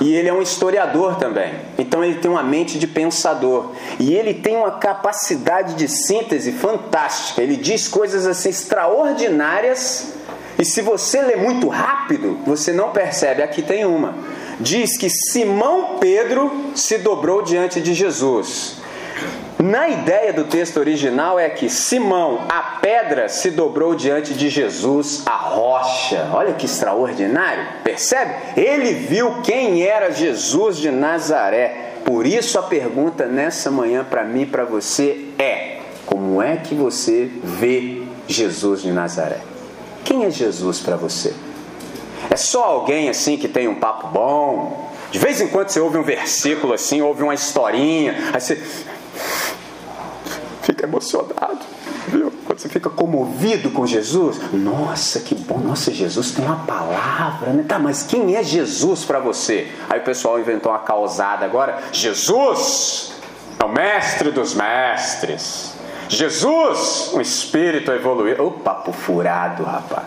e ele é um historiador também. Então ele tem uma mente de pensador. E ele tem uma capacidade de síntese fantástica. Ele diz coisas assim extraordinárias. E se você lê muito rápido, você não percebe. Aqui tem uma. Diz que Simão Pedro se dobrou diante de Jesus. Na ideia do texto original é que Simão, a pedra, se dobrou diante de Jesus, a rocha. Olha que extraordinário, percebe? Ele viu quem era Jesus de Nazaré. Por isso a pergunta nessa manhã para mim e para você é: como é que você vê Jesus de Nazaré? Quem é Jesus para você? É só alguém assim que tem um papo bom, De vez em quando você ouve um versículo assim, ouve uma historinha, aí você fica emocionado. Viu? Quando você fica comovido com Jesus, nossa, que bom, nossa, Jesus tem uma palavra, né? Tá, mas quem é Jesus para você? Aí o pessoal inventou uma causada agora. Jesus é o mestre dos mestres. Jesus, um espírito evoluído. O papo furado, rapaz.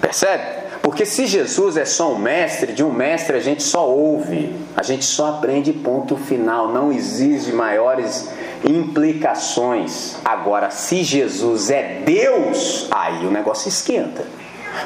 Percebe? Porque se Jesus é só um mestre, de um mestre a gente só ouve, a gente só aprende ponto final, não exige maiores implicações. Agora, se Jesus é Deus, aí o negócio esquenta.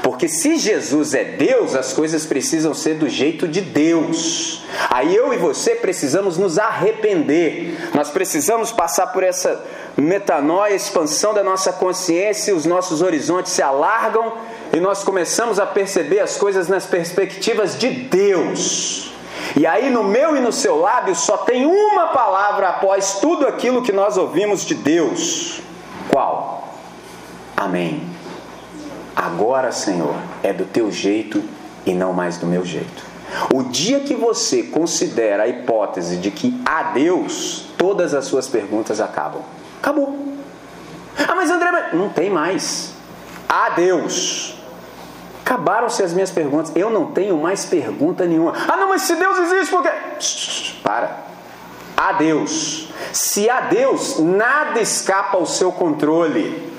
Porque se Jesus é Deus, as coisas precisam ser do jeito de Deus. Aí eu e você precisamos nos arrepender. Nós precisamos passar por essa metanoia, expansão da nossa consciência, os nossos horizontes se alargam e nós começamos a perceber as coisas nas perspectivas de Deus. E aí no meu e no seu lábio só tem uma palavra após tudo aquilo que nós ouvimos de Deus. Qual? Amém. Agora, Senhor, é do teu jeito e não mais do meu jeito. O dia que você considera a hipótese de que há Deus, todas as suas perguntas acabam. Acabou. Ah, mas André, não tem mais. Há Deus. Acabaram-se as minhas perguntas. Eu não tenho mais pergunta nenhuma. Ah, não, mas se Deus existe, por quê? Para. Há Deus. Se há Deus, nada escapa ao seu controle.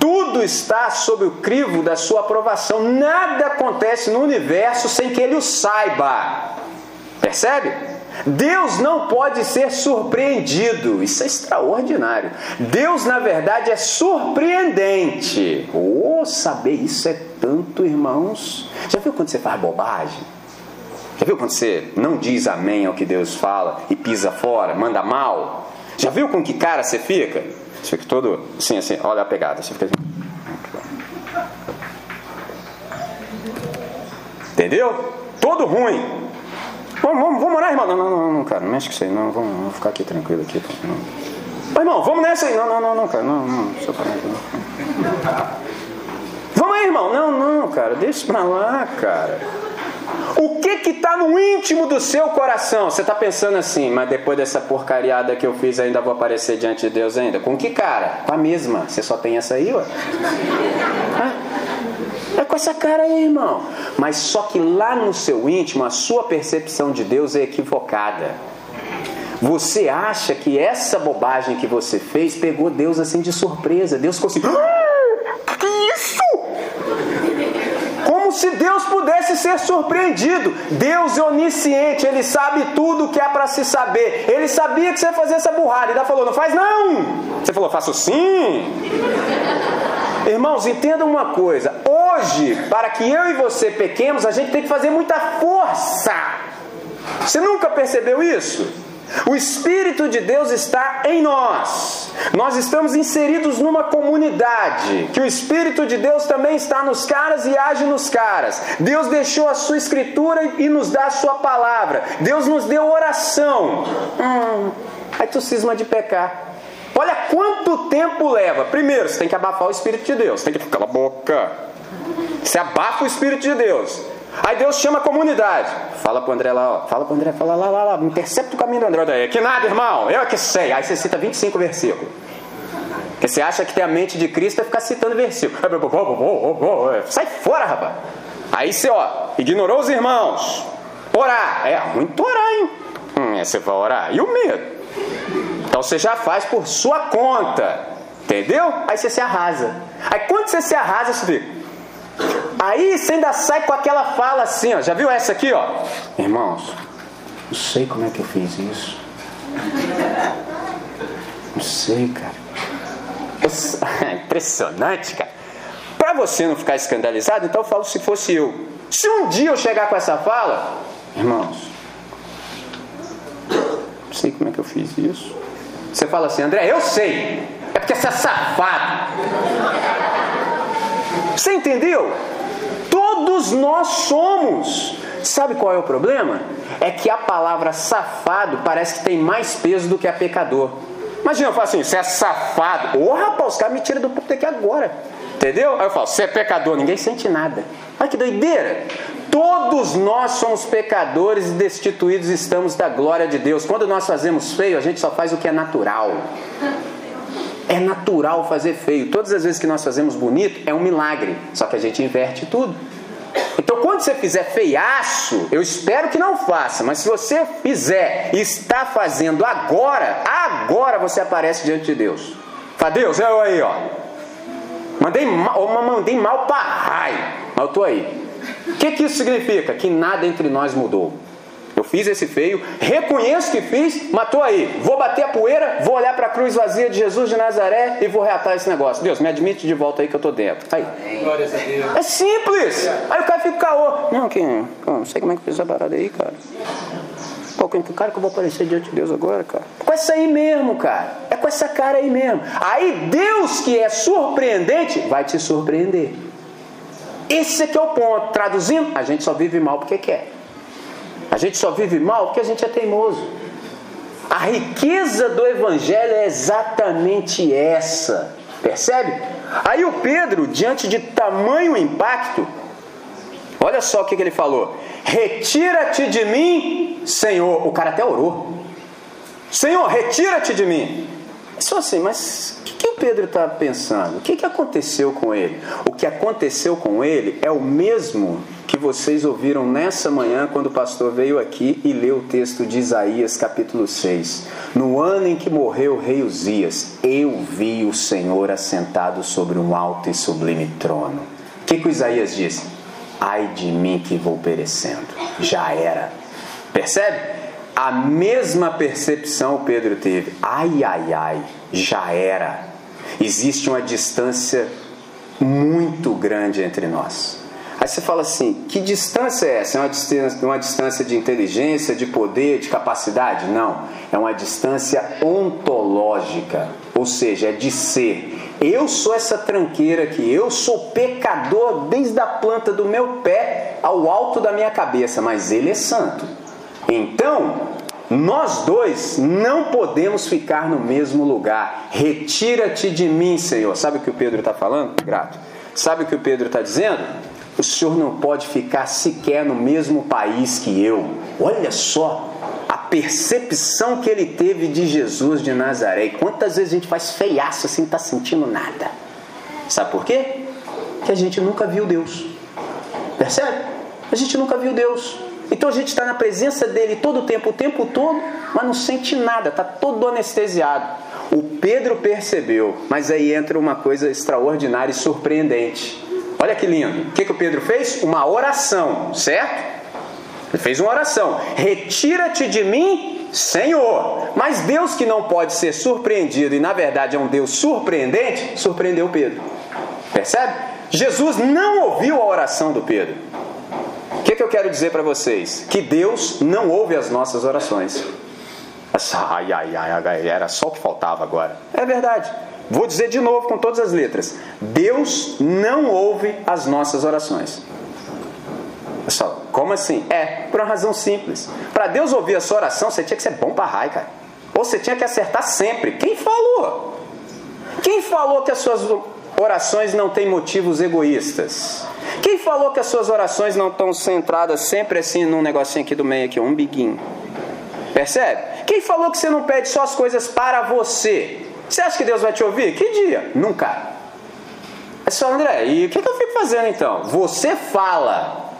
Tudo está sob o crivo da sua aprovação. Nada acontece no universo sem que ele o saiba. Percebe? Deus não pode ser surpreendido. Isso é extraordinário. Deus, na verdade, é surpreendente. Oh, saber isso é tanto, irmãos. Já viu quando você faz bobagem? Já viu quando você não diz amém ao que Deus fala e pisa fora, manda mal? Já viu com que cara você fica? Você fica todo assim, assim, olha a pegada. Você fica assim. Entendeu? Todo ruim. Vamos, vamos, vamos orar, irmão. Não, não, não, cara, não mexe com isso aí, não. Vamos, vamos ficar aqui tranquilo aqui. Não. Irmão, vamos nessa aí. Não, não, não, cara. Não, não, não. Vamos aí, irmão. Não, não, cara, deixa pra lá, cara. O que que está no íntimo do seu coração? Você está pensando assim, mas depois dessa porcariada que eu fiz ainda vou aparecer diante de Deus ainda? Com que cara? Com a mesma. Você só tem essa aí, ué? É essa cara aí, irmão. Mas só que lá no seu íntimo, a sua percepção de Deus é equivocada. Você acha que essa bobagem que você fez pegou Deus assim de surpresa. Deus ficou assim. Ah, que isso? se Deus pudesse ser surpreendido. Deus é onisciente, Ele sabe tudo o que há para se saber. Ele sabia que você ia fazer essa burrada. Ele falou: Não faz não. Você falou: Faço sim. Irmãos, entendam uma coisa. Hoje, para que eu e você pequemos, a gente tem que fazer muita força. Você nunca percebeu isso? O Espírito de Deus está em nós. Nós estamos inseridos numa comunidade, que o Espírito de Deus também está nos caras e age nos caras. Deus deixou a sua escritura e nos dá a sua palavra. Deus nos deu oração. Hum, aí tu cisma de pecar. Olha quanto tempo leva. Primeiro, você tem que abafar o Espírito de Deus. Tem que ficar a boca. Você abafa o Espírito de Deus. Aí Deus chama a comunidade. Fala pro André lá, ó. Fala pro André, fala lá, lá, lá. Intercepta o caminho do André. Daí. Que nada, irmão. Eu é que sei. Aí você cita 25 versículos. Porque você acha que ter a mente de Cristo é ficar citando versículo. Sai fora, rapaz. Aí você, ó, ignorou os irmãos. Orar. É muito orar, hein? Hum, é, você vai orar. E o medo? Então você já faz por sua conta. Entendeu? Aí você se arrasa. Aí quando você se arrasa, você fica. Aí você ainda sai com aquela fala assim, ó. Já viu essa aqui, ó? Irmãos, não sei como é que eu fiz isso. Não sei, cara. Impressionante, cara. Para você não ficar escandalizado, então eu falo se fosse eu. Se um dia eu chegar com essa fala, irmãos, não sei como é que eu fiz isso. Você fala assim, André, eu sei. É porque você é safado. Você entendeu? Todos nós somos. Sabe qual é o problema? É que a palavra safado parece que tem mais peso do que a pecador. Imagina, eu falo assim, você é safado. Ô oh, rapaz, os caras me tiram do puto aqui agora. Entendeu? Aí eu falo, você é pecador, ninguém sente nada. Olha que doideira. Todos nós somos pecadores e destituídos estamos da glória de Deus. Quando nós fazemos feio, a gente só faz o que é natural. É natural fazer feio. Todas as vezes que nós fazemos bonito, é um milagre. Só que a gente inverte tudo. Então, quando você fizer feiaço, eu espero que não faça, mas se você fizer e está fazendo agora, agora você aparece diante de Deus. Fala, Deus, eu aí, ó. Mandei mal, mandei mal para raio, mas eu tô aí. O que, que isso significa? Que nada entre nós mudou. Eu fiz esse feio, reconheço que fiz, mas estou aí. Vou bater a poeira, vou olhar para a cruz vazia de Jesus de Nazaré e vou reatar esse negócio. Deus, me admite de volta aí que eu estou dentro. Aí. É simples. Aí o cara fica caô. Não, que, não sei como é que fez essa parada aí, cara. Pô, que cara que eu vou aparecer diante de Deus agora, cara? Com essa aí mesmo, cara. É com essa cara aí mesmo. Aí Deus, que é surpreendente, vai te surpreender. Esse aqui é o ponto. Traduzindo, a gente só vive mal porque quer. A gente só vive mal porque a gente é teimoso. A riqueza do Evangelho é exatamente essa. Percebe? Aí o Pedro, diante de tamanho impacto, olha só o que, que ele falou: Retira-te de mim, Senhor. O cara até orou. Senhor, retira-te de mim. Só assim, mas que, o Pedro está pensando? O que, que aconteceu com ele? O que aconteceu com ele é o mesmo que vocês ouviram nessa manhã quando o pastor veio aqui e leu o texto de Isaías, capítulo 6. No ano em que morreu o rei Uzias, eu vi o Senhor assentado sobre um alto e sublime trono. O que, que o Isaías disse? Ai de mim que vou perecendo. Já era. Percebe? A mesma percepção Pedro teve. Ai, ai, ai, já era. Existe uma distância muito grande entre nós. Aí você fala assim: que distância é essa? É uma distância, uma distância de inteligência, de poder, de capacidade? Não. É uma distância ontológica, ou seja, é de ser. Eu sou essa tranqueira aqui, eu sou pecador desde a planta do meu pé ao alto da minha cabeça, mas ele é santo. Então, nós dois não podemos ficar no mesmo lugar. Retira-te de mim, Senhor. Sabe o que o Pedro está falando? Grato. Sabe o que o Pedro está dizendo? O Senhor não pode ficar sequer no mesmo país que eu. Olha só a percepção que ele teve de Jesus de Nazaré. E quantas vezes a gente faz feiaço assim, não está sentindo nada. Sabe por quê? Que a gente nunca viu Deus. Percebe? A gente nunca viu Deus. Então a gente está na presença dele todo o tempo, o tempo todo, mas não sente nada, está todo anestesiado. O Pedro percebeu, mas aí entra uma coisa extraordinária e surpreendente. Olha que lindo. O que, que o Pedro fez? Uma oração, certo? Ele fez uma oração. Retira-te de mim, Senhor. Mas Deus que não pode ser surpreendido e na verdade é um Deus surpreendente, surpreendeu Pedro. Percebe? Jesus não ouviu a oração do Pedro. Que, que eu quero dizer para vocês? Que Deus não ouve as nossas orações. Ai, ai, ai, era só o que faltava agora. É verdade. Vou dizer de novo com todas as letras: Deus não ouve as nossas orações. Pessoal, como assim? É, por uma razão simples. Para Deus ouvir a sua oração, você tinha que ser bom para raio, cara. Ou você tinha que acertar sempre. Quem falou? Quem falou que as suas orações não têm motivos egoístas? Quem falou que as suas orações não estão centradas sempre assim num negocinho aqui do meio aqui, um biguinho? Percebe? Quem falou que você não pede só as coisas para você? Você acha que Deus vai te ouvir? Que dia? Nunca. É só André, e o que, eu fico fazendo então? Você fala,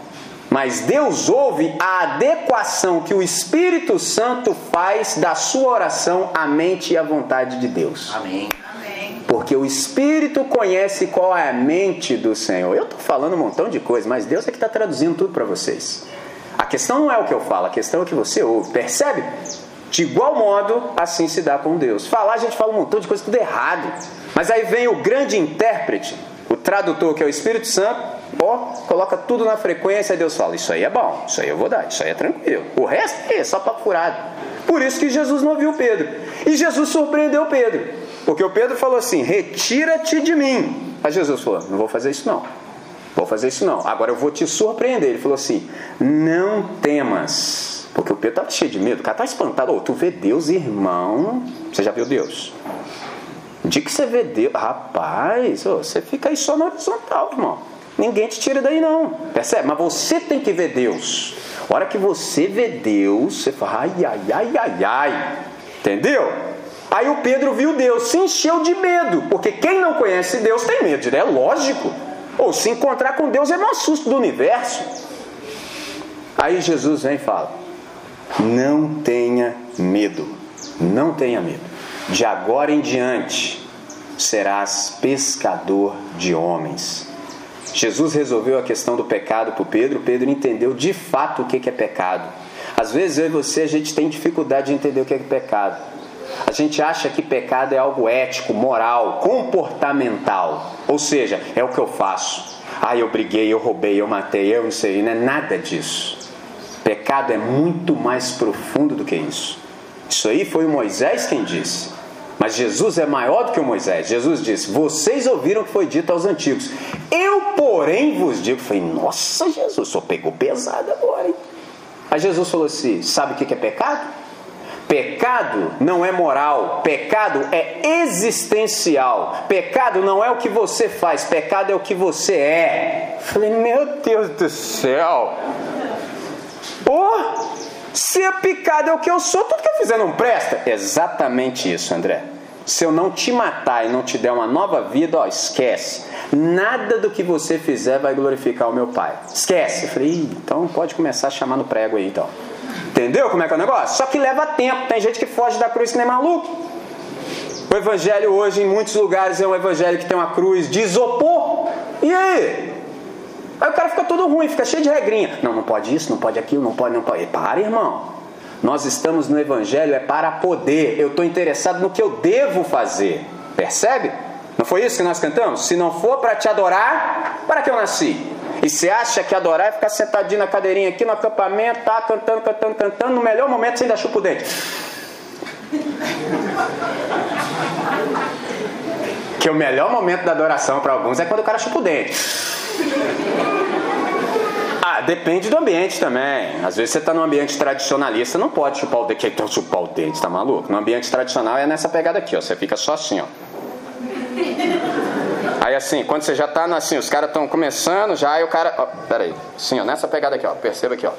mas Deus ouve a adequação que o Espírito Santo faz da sua oração à mente e à vontade de Deus. Amém. Porque o Espírito conhece qual é a mente do Senhor. Eu estou falando um montão de coisas, mas Deus é que está traduzindo tudo para vocês. A questão não é o que eu falo, a questão é o que você ouve. Percebe? De igual modo, assim se dá com Deus. Falar, a gente fala um montão de coisa tudo errado. Mas aí vem o grande intérprete, o tradutor, que é o Espírito Santo, ó, coloca tudo na frequência e Deus fala: Isso aí é bom, isso aí eu vou dar, isso aí é tranquilo. O resto é só papo furado. Por isso que Jesus não viu Pedro. E Jesus surpreendeu Pedro. Porque o Pedro falou assim: Retira-te de mim. Mas Jesus falou: Não vou fazer isso não. Vou fazer isso não. Agora eu vou te surpreender. Ele falou assim: Não temas. Porque o Pedro estava cheio de medo, o cara está espantado. Oh, tu vê Deus, irmão. Você já viu Deus? Dia que você vê Deus, rapaz, oh, você fica aí só no horizontal, irmão. Ninguém te tira daí não. Percebe? Mas você tem que ver Deus. A hora que você vê Deus, você fala, ai, ai, ai, ai, ai. Entendeu? Aí o Pedro viu Deus, se encheu de medo, porque quem não conhece Deus tem medo, é lógico. Ou se encontrar com Deus é o susto do universo. Aí Jesus vem e fala: Não tenha medo, não tenha medo. De agora em diante serás pescador de homens. Jesus resolveu a questão do pecado para Pedro, Pedro entendeu de fato o que é pecado. Às vezes eu e você a gente tem dificuldade de entender o que é pecado. Gente acha que pecado é algo ético, moral, comportamental. Ou seja, é o que eu faço. Ah, eu briguei, eu roubei, eu matei, eu não sei, não é nada disso. Pecado é muito mais profundo do que isso. Isso aí foi o Moisés quem disse. Mas Jesus é maior do que o Moisés. Jesus disse: Vocês ouviram o que foi dito aos antigos. Eu, porém, vos digo. Falei, nossa, Jesus, só pegou pesado agora, hein? Aí Jesus falou assim: Sabe o que é pecado? Pecado não é moral, pecado é existencial. Pecado não é o que você faz, pecado é o que você é. Falei, meu Deus do céu. Oh, Ser picado é o que eu sou, tudo que eu fizer não presta. Exatamente isso, André. Se eu não te matar e não te der uma nova vida, ó, esquece. Nada do que você fizer vai glorificar o meu Pai. Esquece. Eu falei, então pode começar a chamar no prego aí, então. Entendeu como é que é o negócio? Só que leva tempo. Tem gente que foge da cruz que nem maluco. O evangelho hoje, em muitos lugares, é um evangelho que tem uma cruz de isopor. E aí? Aí o cara fica todo ruim, fica cheio de regrinha. Não, não pode isso, não pode aquilo, não pode, não pode. Para, irmão. Nós estamos no Evangelho é para poder. Eu estou interessado no que eu devo fazer. Percebe? Não foi isso que nós cantamos? Se não for para te adorar, para que eu nasci? E você acha que adorar é ficar sentadinho na cadeirinha aqui no acampamento, tá cantando, cantando, cantando, no melhor momento você ainda chupa o dente. Que o melhor momento da adoração para alguns é quando o cara chupa o dente. Ah, depende do ambiente também. Às vezes você está num ambiente tradicionalista, não pode chupar o dente. Então chupar o dente, tá maluco? No ambiente tradicional é nessa pegada aqui, ó. Você fica só assim, ó. Aí assim, quando você já está assim, os caras estão começando, já aí o cara. Ó, aí. Assim, ó, nessa pegada aqui, ó. Perceba aqui, ó.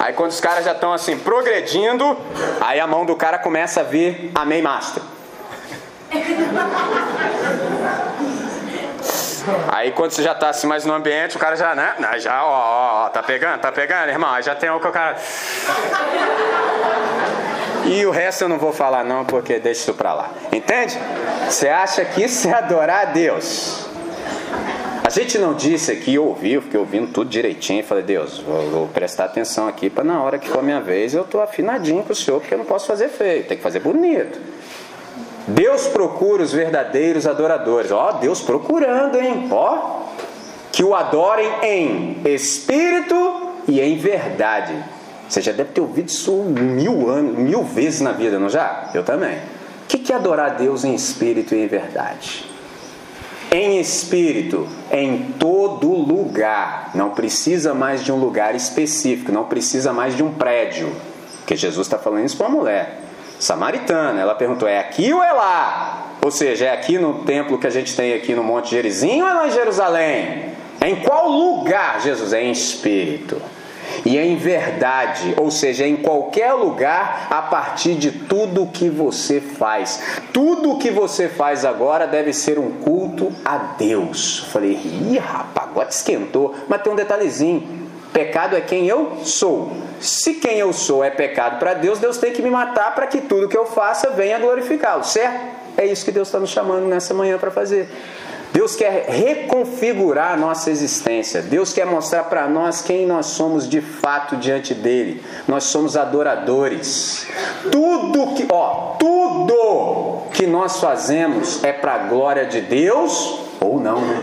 Aí quando os caras já estão assim progredindo, aí a mão do cara começa a vir Amém Master. Aí quando você já está assim mais no ambiente, o cara já, né? Já, ó, ó, tá pegando, tá pegando, irmão? Aí já tem o que o cara. E o resto eu não vou falar não, porque deixa isso pra lá. Entende? Você acha que isso é adorar a Deus? A gente não disse aqui, eu ouvi, eu fiquei ouvindo tudo direitinho. Falei, Deus, vou, vou prestar atenção aqui para na hora que for a minha vez eu estou afinadinho com o Senhor, porque eu não posso fazer feio, tem que fazer bonito. Deus procura os verdadeiros adoradores. Ó, Deus procurando, hein? Ó, que o adorem em espírito e em verdade. Você já deve ter ouvido isso mil anos, mil vezes na vida, não já? Eu também. O que é adorar Deus em espírito e em verdade? em espírito, em todo lugar. Não precisa mais de um lugar específico, não precisa mais de um prédio. Porque Jesus está falando isso para uma mulher samaritana. Ela perguntou: é aqui ou é lá? Ou seja, é aqui no templo que a gente tem aqui no Monte Gerizinho ou é lá em Jerusalém? É em qual lugar, Jesus? É em espírito e em verdade, ou seja, em qualquer lugar, a partir de tudo que você faz. Tudo que você faz agora deve ser um culto a Deus. Falei, ih, rapaz, agora esquentou. Mas tem um detalhezinho: pecado é quem eu sou. Se quem eu sou é pecado para Deus, Deus tem que me matar para que tudo que eu faça venha glorificá-lo, certo? É isso que Deus está nos chamando nessa manhã para fazer. Deus quer reconfigurar a nossa existência. Deus quer mostrar para nós quem nós somos de fato diante dele. Nós somos adoradores. Tudo que, ó, tudo que nós fazemos é para a glória de Deus ou não, né?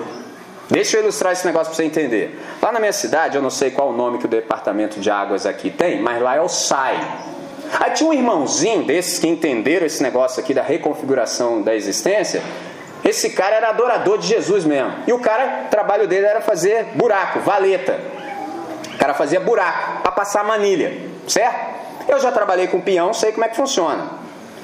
Deixa eu ilustrar esse negócio para você entender. Lá na minha cidade, eu não sei qual o nome que o departamento de águas aqui tem, mas lá é o SAI. Aí tinha um irmãozinho desses que entenderam esse negócio aqui da reconfiguração da existência esse cara era adorador de Jesus mesmo. E o cara, o trabalho dele era fazer buraco, valeta. O cara fazia buraco para passar manilha, certo? Eu já trabalhei com peão, sei como é que funciona.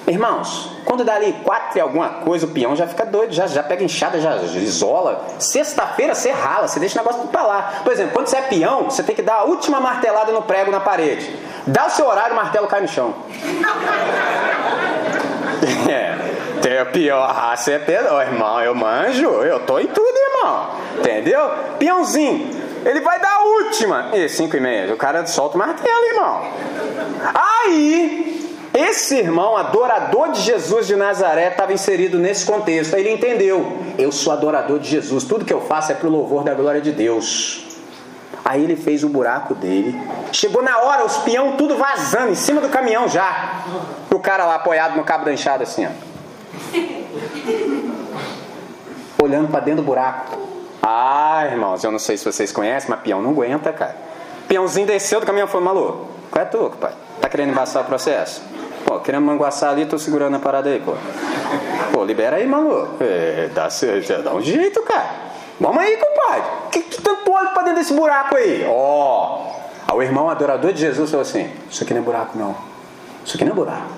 Irmãos, quando dá ali quatro e alguma coisa, o peão já fica doido, já, já pega inchada, já isola. Sexta-feira você rala, você deixa o negócio pra lá. Por exemplo, quando você é peão, você tem que dar a última martelada no prego na parede. Dá o seu horário, o martelo cai no chão. É, tem a pior raça é pedal, irmão. Eu manjo, eu tô em tudo, irmão. Entendeu? Peãozinho, ele vai dar a última. E 5 e meia, o cara solta o martelo, irmão. Aí, esse irmão, adorador de Jesus de Nazaré, estava inserido nesse contexto. Aí ele entendeu: eu sou adorador de Jesus, tudo que eu faço é para o louvor da glória de Deus. Aí ele fez o buraco dele. Chegou na hora, os peão tudo vazando, em cima do caminhão já. O cara lá apoiado no cabo da enxada, assim, ó. Olhando para dentro do buraco. Ah, irmãos, eu não sei se vocês conhecem, mas peão não aguenta, cara. Peãozinho desceu do caminhão e falou, maluco, qual é tu, pai? Tá querendo embaçar o processo? Pô, querendo manguaçar ali, tô segurando a parada aí, pô. Pô, libera aí, maluco. É, dá, dá um jeito, cara. Vamos aí, compadre. Que, que tanto olho pra dentro desse buraco aí? Ó. Oh. o irmão adorador de Jesus falou assim: Isso aqui não é buraco, não. Isso aqui não é buraco.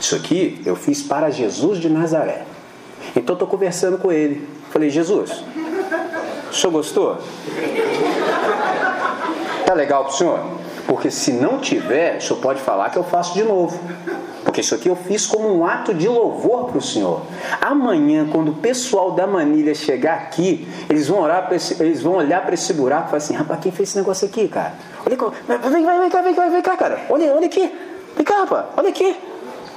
Isso aqui eu fiz para Jesus de Nazaré. Então estou conversando com ele. Falei, Jesus, o senhor gostou? Tá legal pro senhor? Porque se não tiver, o senhor pode falar que eu faço de novo. Porque isso aqui eu fiz como um ato de louvor para o Senhor. Amanhã, quando o pessoal da manilha chegar aqui, eles vão, orar esse, eles vão olhar para esse buraco e falar assim: rapaz, quem fez esse negócio aqui, cara? Olha, vem, vem, vem cá, vem cá, vem cá, cara. Olha, olha aqui. Vem cá, rapaz, olha aqui.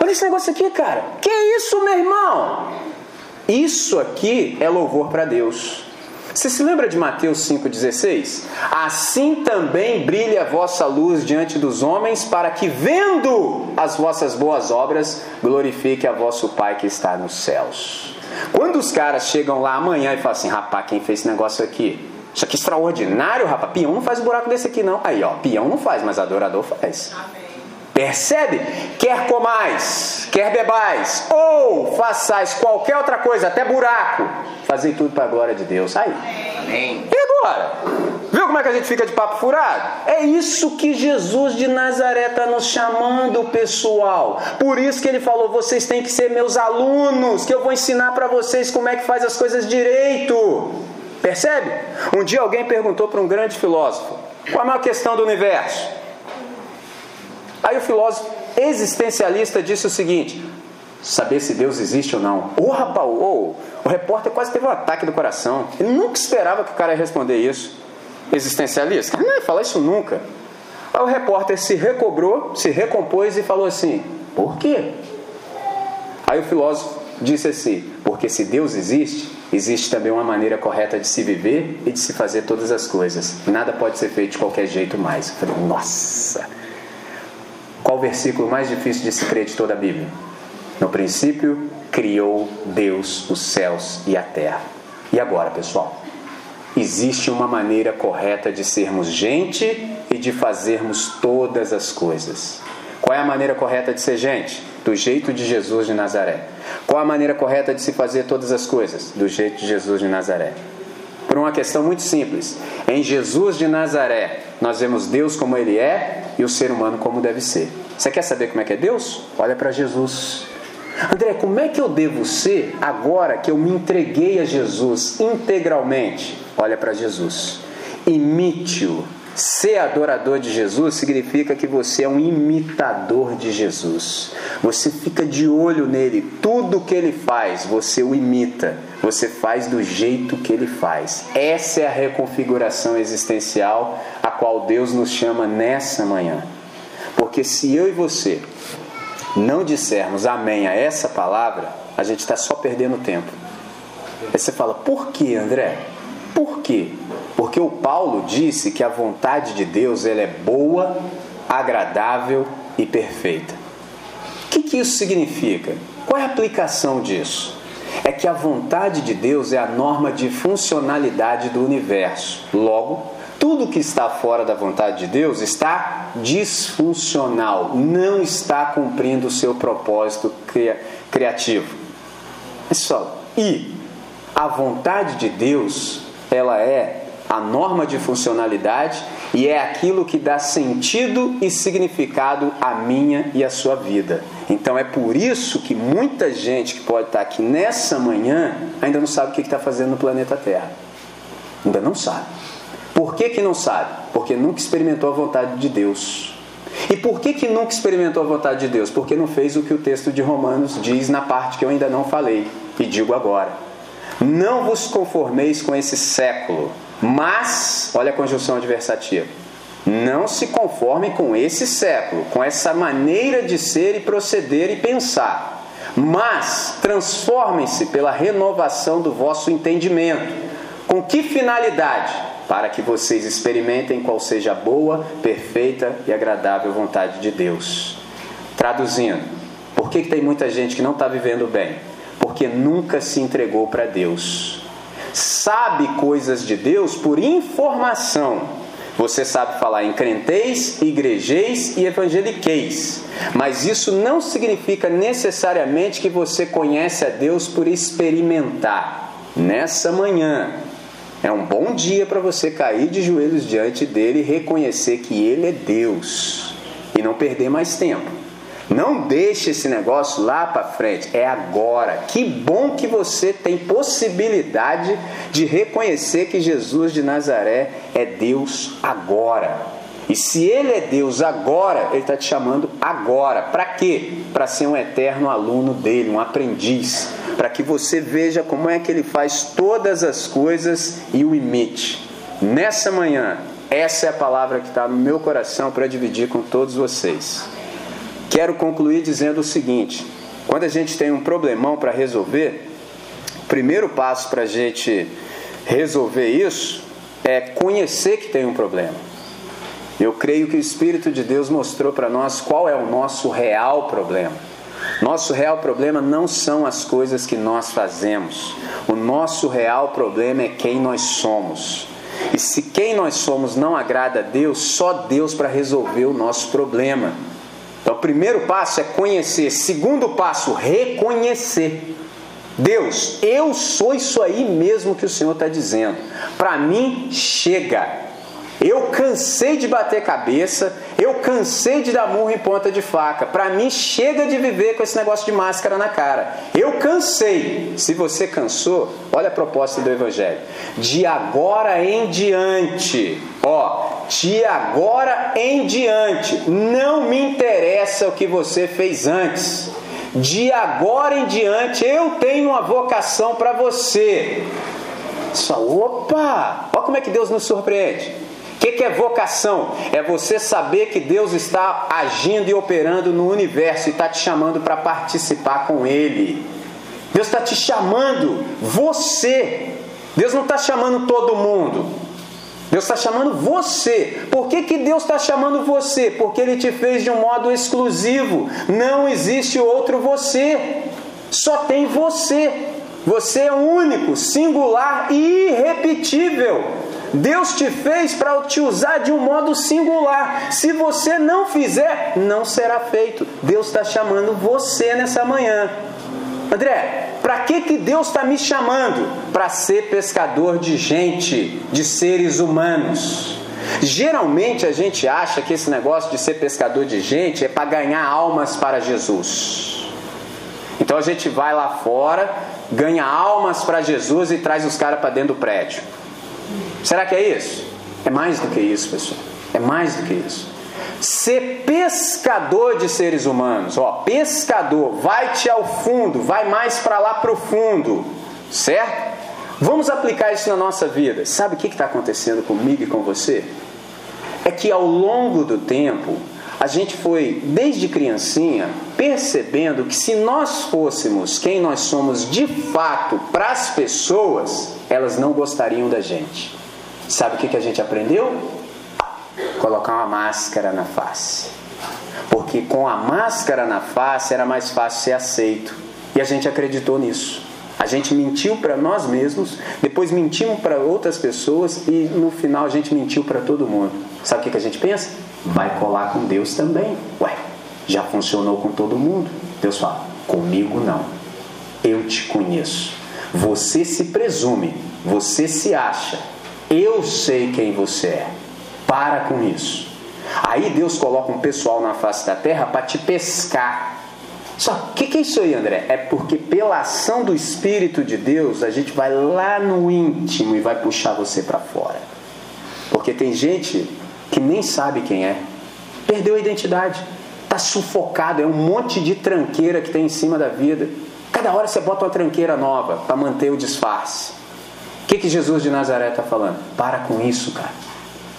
Olha esse negócio aqui, cara. Que isso, meu irmão? Isso aqui é louvor para Deus. Você se lembra de Mateus 5,16? Assim também brilhe a vossa luz diante dos homens, para que, vendo as vossas boas obras, glorifique a vosso Pai que está nos céus. Quando os caras chegam lá amanhã e falam assim: rapaz, quem fez esse negócio aqui? Isso aqui é extraordinário, rapaz. Peão não faz buraco desse aqui, não. Aí, ó, peão não faz, mas adorador faz. Amém. Percebe? Quer comais, quer bebais, ou façais qualquer outra coisa, até buraco, fazei tudo para a glória de Deus. Aí. Amém. E agora? Viu como é que a gente fica de papo furado? É isso que Jesus de Nazaré está nos chamando, pessoal. Por isso que ele falou: vocês têm que ser meus alunos, que eu vou ensinar para vocês como é que faz as coisas direito. Percebe? Um dia alguém perguntou para um grande filósofo: qual a maior questão do universo? Aí o filósofo existencialista disse o seguinte: saber se Deus existe ou não. Ô oh, rapaz, oh, o repórter quase teve um ataque do coração. Ele nunca esperava que o cara ia responder isso. Existencialista? Não ia falar isso nunca. Aí o repórter se recobrou, se recompôs e falou assim: por quê? Aí o filósofo disse assim: porque se Deus existe, existe também uma maneira correta de se viver e de se fazer todas as coisas. Nada pode ser feito de qualquer jeito mais. Eu falei, nossa! Qual o versículo mais difícil de se crer de toda a Bíblia? No princípio, criou Deus os céus e a terra. E agora, pessoal? Existe uma maneira correta de sermos gente e de fazermos todas as coisas. Qual é a maneira correta de ser gente? Do jeito de Jesus de Nazaré. Qual a maneira correta de se fazer todas as coisas? Do jeito de Jesus de Nazaré. Por uma questão muito simples. Em Jesus de Nazaré, nós vemos Deus como Ele é e o ser humano como deve ser. Você quer saber como é que é Deus? Olha para Jesus. André, como é que eu devo ser agora que eu me entreguei a Jesus integralmente? Olha para Jesus. Imite-o. Ser adorador de Jesus significa que você é um imitador de Jesus. Você fica de olho nele, tudo que ele faz, você o imita, você faz do jeito que ele faz. Essa é a reconfiguração existencial a qual Deus nos chama nessa manhã. Porque se eu e você não dissermos amém a essa palavra, a gente está só perdendo tempo. Aí você fala, por que, André? Por quê? Porque o Paulo disse que a vontade de Deus ela é boa, agradável e perfeita. O que, que isso significa? Qual é a aplicação disso? É que a vontade de Deus é a norma de funcionalidade do universo. Logo, tudo que está fora da vontade de Deus está disfuncional, não está cumprindo o seu propósito criativo. Pessoal, e a vontade de Deus ela é a norma de funcionalidade e é aquilo que dá sentido e significado à minha e à sua vida. Então é por isso que muita gente que pode estar aqui nessa manhã ainda não sabe o que está fazendo no planeta Terra. Ainda não sabe. Por que, que não sabe? Porque nunca experimentou a vontade de Deus. E por que, que nunca experimentou a vontade de Deus? Porque não fez o que o texto de Romanos diz na parte que eu ainda não falei e digo agora. Não vos conformeis com esse século, mas, olha a conjunção adversativa, não se conformem com esse século, com essa maneira de ser e proceder e pensar, mas transformem-se pela renovação do vosso entendimento. Com que finalidade? Para que vocês experimentem qual seja a boa, perfeita e agradável vontade de Deus. Traduzindo, por que, que tem muita gente que não está vivendo bem? Porque nunca se entregou para Deus. Sabe coisas de Deus por informação, você sabe falar em crenteis, igrejeis e evangeliqueis, mas isso não significa necessariamente que você conhece a Deus por experimentar. Nessa manhã, é um bom dia para você cair de joelhos diante dele e reconhecer que ele é Deus e não perder mais tempo. Não deixe esse negócio lá para frente, é agora. Que bom que você tem possibilidade de reconhecer que Jesus de Nazaré é Deus agora. E se ele é Deus agora, ele está te chamando agora. Para quê? Para ser um eterno aluno dele, um aprendiz. Para que você veja como é que ele faz todas as coisas e o imite. Nessa manhã, essa é a palavra que está no meu coração para dividir com todos vocês. Quero concluir dizendo o seguinte: quando a gente tem um problemão para resolver, o primeiro passo para a gente resolver isso é conhecer que tem um problema. Eu creio que o Espírito de Deus mostrou para nós qual é o nosso real problema. Nosso real problema não são as coisas que nós fazemos. O nosso real problema é quem nós somos. E se quem nós somos não agrada a Deus, só Deus para resolver o nosso problema. Então, o primeiro passo é conhecer. Segundo passo, reconhecer. Deus, eu sou isso aí mesmo que o Senhor está dizendo. Para mim, chega. Eu cansei de bater cabeça, eu cansei de dar murro em ponta de faca. Para mim, chega de viver com esse negócio de máscara na cara. Eu cansei. Se você cansou, olha a proposta do Evangelho. De agora em diante, ó, de agora em diante, não me interessa o que você fez antes. De agora em diante, eu tenho uma vocação para você. Só, opa! Olha como é que Deus nos surpreende. O que, que é vocação? É você saber que Deus está agindo e operando no universo e está te chamando para participar com Ele. Deus está te chamando, você. Deus não está chamando todo mundo. Deus está chamando você. Por que, que Deus está chamando você? Porque Ele te fez de um modo exclusivo. Não existe outro você. Só tem você. Você é único, singular e irrepetível. Deus te fez para te usar de um modo singular. Se você não fizer, não será feito. Deus está chamando você nessa manhã. André, para que, que Deus está me chamando? Para ser pescador de gente, de seres humanos. Geralmente a gente acha que esse negócio de ser pescador de gente é para ganhar almas para Jesus. Então a gente vai lá fora, ganha almas para Jesus e traz os caras para dentro do prédio. Será que é isso? É mais do que isso, pessoal. É mais do que isso. Ser pescador de seres humanos, ó, pescador, vai-te ao fundo, vai mais para lá para o fundo, certo? Vamos aplicar isso na nossa vida. Sabe o que está acontecendo comigo e com você? É que ao longo do tempo, a gente foi, desde criancinha, percebendo que se nós fôssemos quem nós somos de fato para as pessoas, elas não gostariam da gente. Sabe o que, que a gente aprendeu? Colocar uma máscara na face. Porque com a máscara na face era mais fácil ser aceito. E a gente acreditou nisso. A gente mentiu para nós mesmos, depois mentimos para outras pessoas e no final a gente mentiu para todo mundo. Sabe o que, que a gente pensa? Vai colar com Deus também. Ué, já funcionou com todo mundo. Deus fala: comigo não. Eu te conheço. Você se presume, você se acha, Eu sei quem você é. Para com isso. Aí Deus coloca um pessoal na face da terra para te pescar. Só que, que é isso aí, André? É porque pela ação do Espírito de Deus a gente vai lá no íntimo e vai puxar você para fora. Porque tem gente que nem sabe quem é, perdeu a identidade, está sufocado, é um monte de tranqueira que tem em cima da vida. Cada hora você bota uma tranqueira nova para manter o disfarce. O que, que Jesus de Nazaré está falando? Para com isso, cara.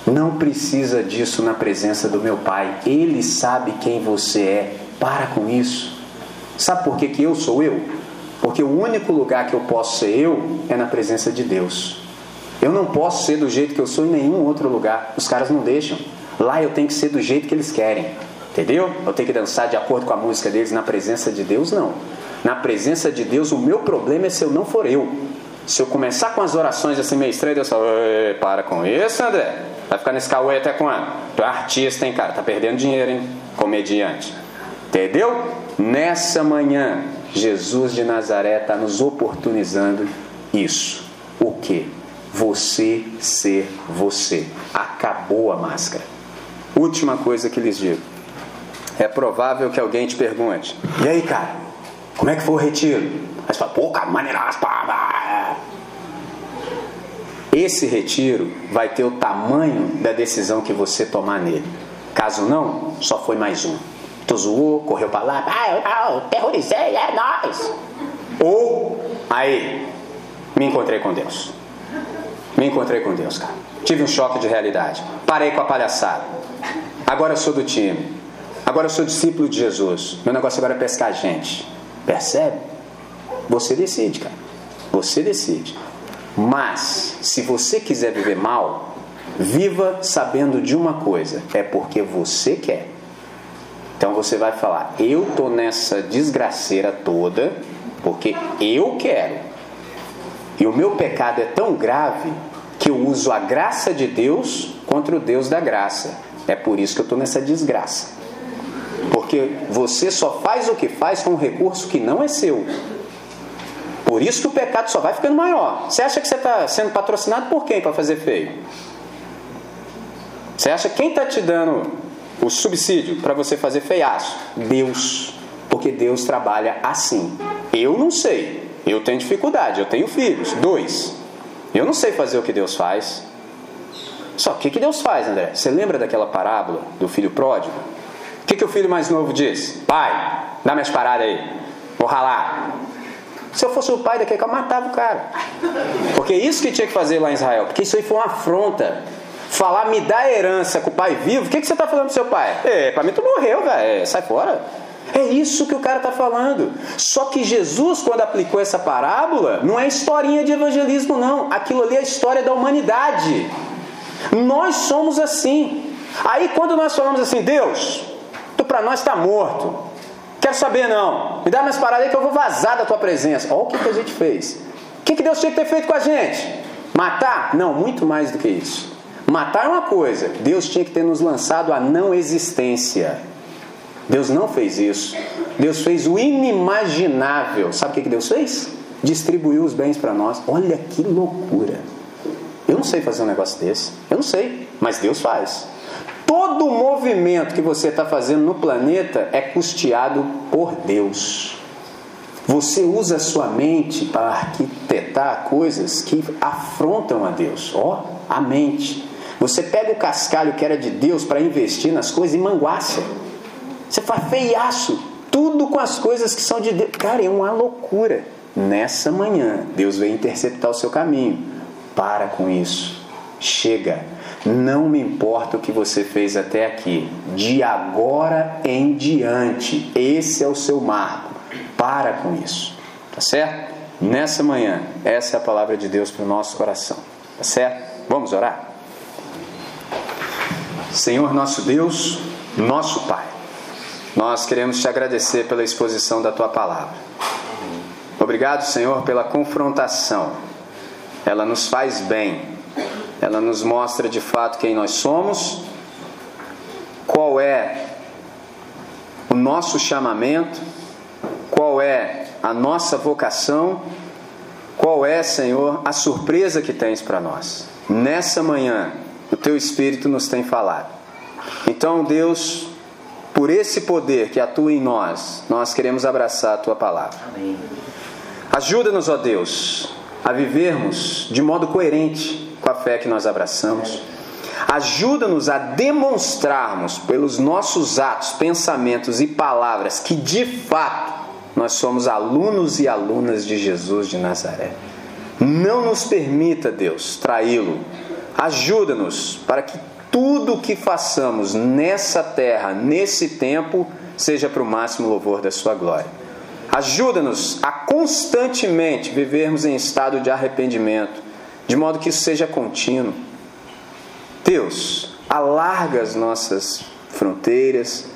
Não precisa disso na presença do meu Pai. Ele sabe quem você é. Para com isso. Sabe por que, que eu sou eu? Porque o único lugar que eu posso ser eu é na presença de Deus. Eu não posso ser do jeito que eu sou em nenhum outro lugar. Os caras não deixam. Lá eu tenho que ser do jeito que eles querem. Entendeu? Eu tenho que dançar de acordo com a música deles na presença de Deus, não. Na presença de Deus, o meu problema é se eu não for eu. Se eu começar com as orações assim meio estranhas, Deus fala: para com isso, André. Vai ficar nesse caô até quando? Tu é artista, hein, cara? Tá perdendo dinheiro, hein? Comediante. Entendeu? Nessa manhã, Jesus de Nazaré está nos oportunizando isso. O que? Você ser você. Acabou a máscara. Última coisa que lhes digo. É provável que alguém te pergunte: E aí, cara? Como é que foi o retiro? Você fala: Pô, cara, maneiraço, esse retiro vai ter o tamanho da decisão que você tomar nele. Caso não, só foi mais um. Tu zoou, correu para lá, ah, eu, eu terrorizei, é nós. Ou, aí, me encontrei com Deus. Me encontrei com Deus, cara. Tive um choque de realidade. Parei com a palhaçada. Agora eu sou do time. Agora eu sou discípulo de Jesus. Meu negócio agora é pescar gente. Percebe? Você decide, cara. Você decide. Mas, se você quiser viver mal, viva sabendo de uma coisa: é porque você quer. Então você vai falar: eu tô nessa desgraceira toda porque eu quero. E o meu pecado é tão grave que eu uso a graça de Deus contra o Deus da graça. É por isso que eu estou nessa desgraça. Porque você só faz o que faz com um recurso que não é seu. Por isso que o pecado só vai ficando maior. Você acha que você está sendo patrocinado por quem para fazer feio? Você acha quem está te dando o subsídio para você fazer feiaço? Deus. Porque Deus trabalha assim. Eu não sei. Eu tenho dificuldade. Eu tenho filhos. Dois. Eu não sei fazer o que Deus faz. Só o que, que Deus faz, André? Você lembra daquela parábola do filho pródigo? O que, que o filho mais novo disse? Pai, dá minhas paradas aí. Vou ralar. Se eu fosse o pai daquele cara, eu matava o cara. Porque é isso que tinha que fazer lá em Israel. Porque isso aí foi uma afronta. Falar, me dá herança com o pai vivo, o que, que você está falando pro seu pai? É, para mim tu morreu, velho. É, sai fora. É isso que o cara está falando. Só que Jesus, quando aplicou essa parábola, não é historinha de evangelismo, não. Aquilo ali é a história da humanidade. Nós somos assim. Aí quando nós falamos assim, Deus, tu para nós está morto. Quero saber não. Me dá mais parada aí que eu vou vazar da tua presença. Olha o que, que a gente fez. O que, que Deus tinha que ter feito com a gente? Matar? Não, muito mais do que isso. Matar é uma coisa. Deus tinha que ter nos lançado a não existência. Deus não fez isso. Deus fez o inimaginável. Sabe o que, que Deus fez? Distribuiu os bens para nós. Olha que loucura. Eu não sei fazer um negócio desse. Eu não sei. Mas Deus faz. Todo movimento que você está fazendo no planeta é custeado por Deus. Você usa a sua mente para arquitetar coisas que afrontam a Deus. Ó, oh, a mente. Você pega o cascalho que era de Deus para investir nas coisas e manguaça. Você faz feiaço. Tudo com as coisas que são de Deus. Cara, é uma loucura. Nessa manhã, Deus veio interceptar o seu caminho. Para com isso. Chega não me importa o que você fez até aqui. De agora em diante, esse é o seu marco. Para com isso. Tá certo? Nessa manhã, essa é a palavra de Deus para o nosso coração. Tá certo? Vamos orar? Senhor nosso Deus, nosso Pai, nós queremos te agradecer pela exposição da tua palavra. Obrigado, Senhor, pela confrontação. Ela nos faz bem ela nos mostra de fato quem nós somos, qual é o nosso chamamento, qual é a nossa vocação, qual é, Senhor, a surpresa que tens para nós. nessa manhã, o teu Espírito nos tem falado. Então, Deus, por esse poder que atua em nós, nós queremos abraçar a tua palavra. Ajuda-nos, ó Deus, a vivermos de modo coerente com a fé que nós abraçamos. Ajuda-nos a demonstrarmos pelos nossos atos, pensamentos e palavras que de fato nós somos alunos e alunas de Jesus de Nazaré. Não nos permita, Deus, traí-lo. Ajuda-nos para que tudo o que façamos nessa terra, nesse tempo, seja para o máximo louvor da Sua glória. Ajuda-nos a constantemente vivermos em estado de arrependimento, de modo que isso seja contínuo. Deus, alarga as nossas fronteiras,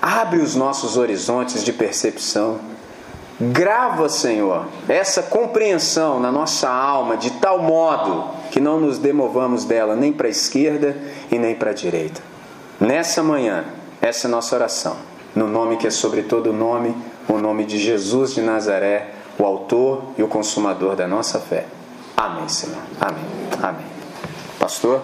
abre os nossos horizontes de percepção. Grava, Senhor, essa compreensão na nossa alma de tal modo que não nos demovamos dela nem para a esquerda e nem para a direita. Nessa manhã, essa é a nossa oração, no nome que é sobre todo nome, o nome de Jesus de Nazaré, o autor e o consumador da nossa fé. Amém, Senhor. Amém. Amém. Pastor?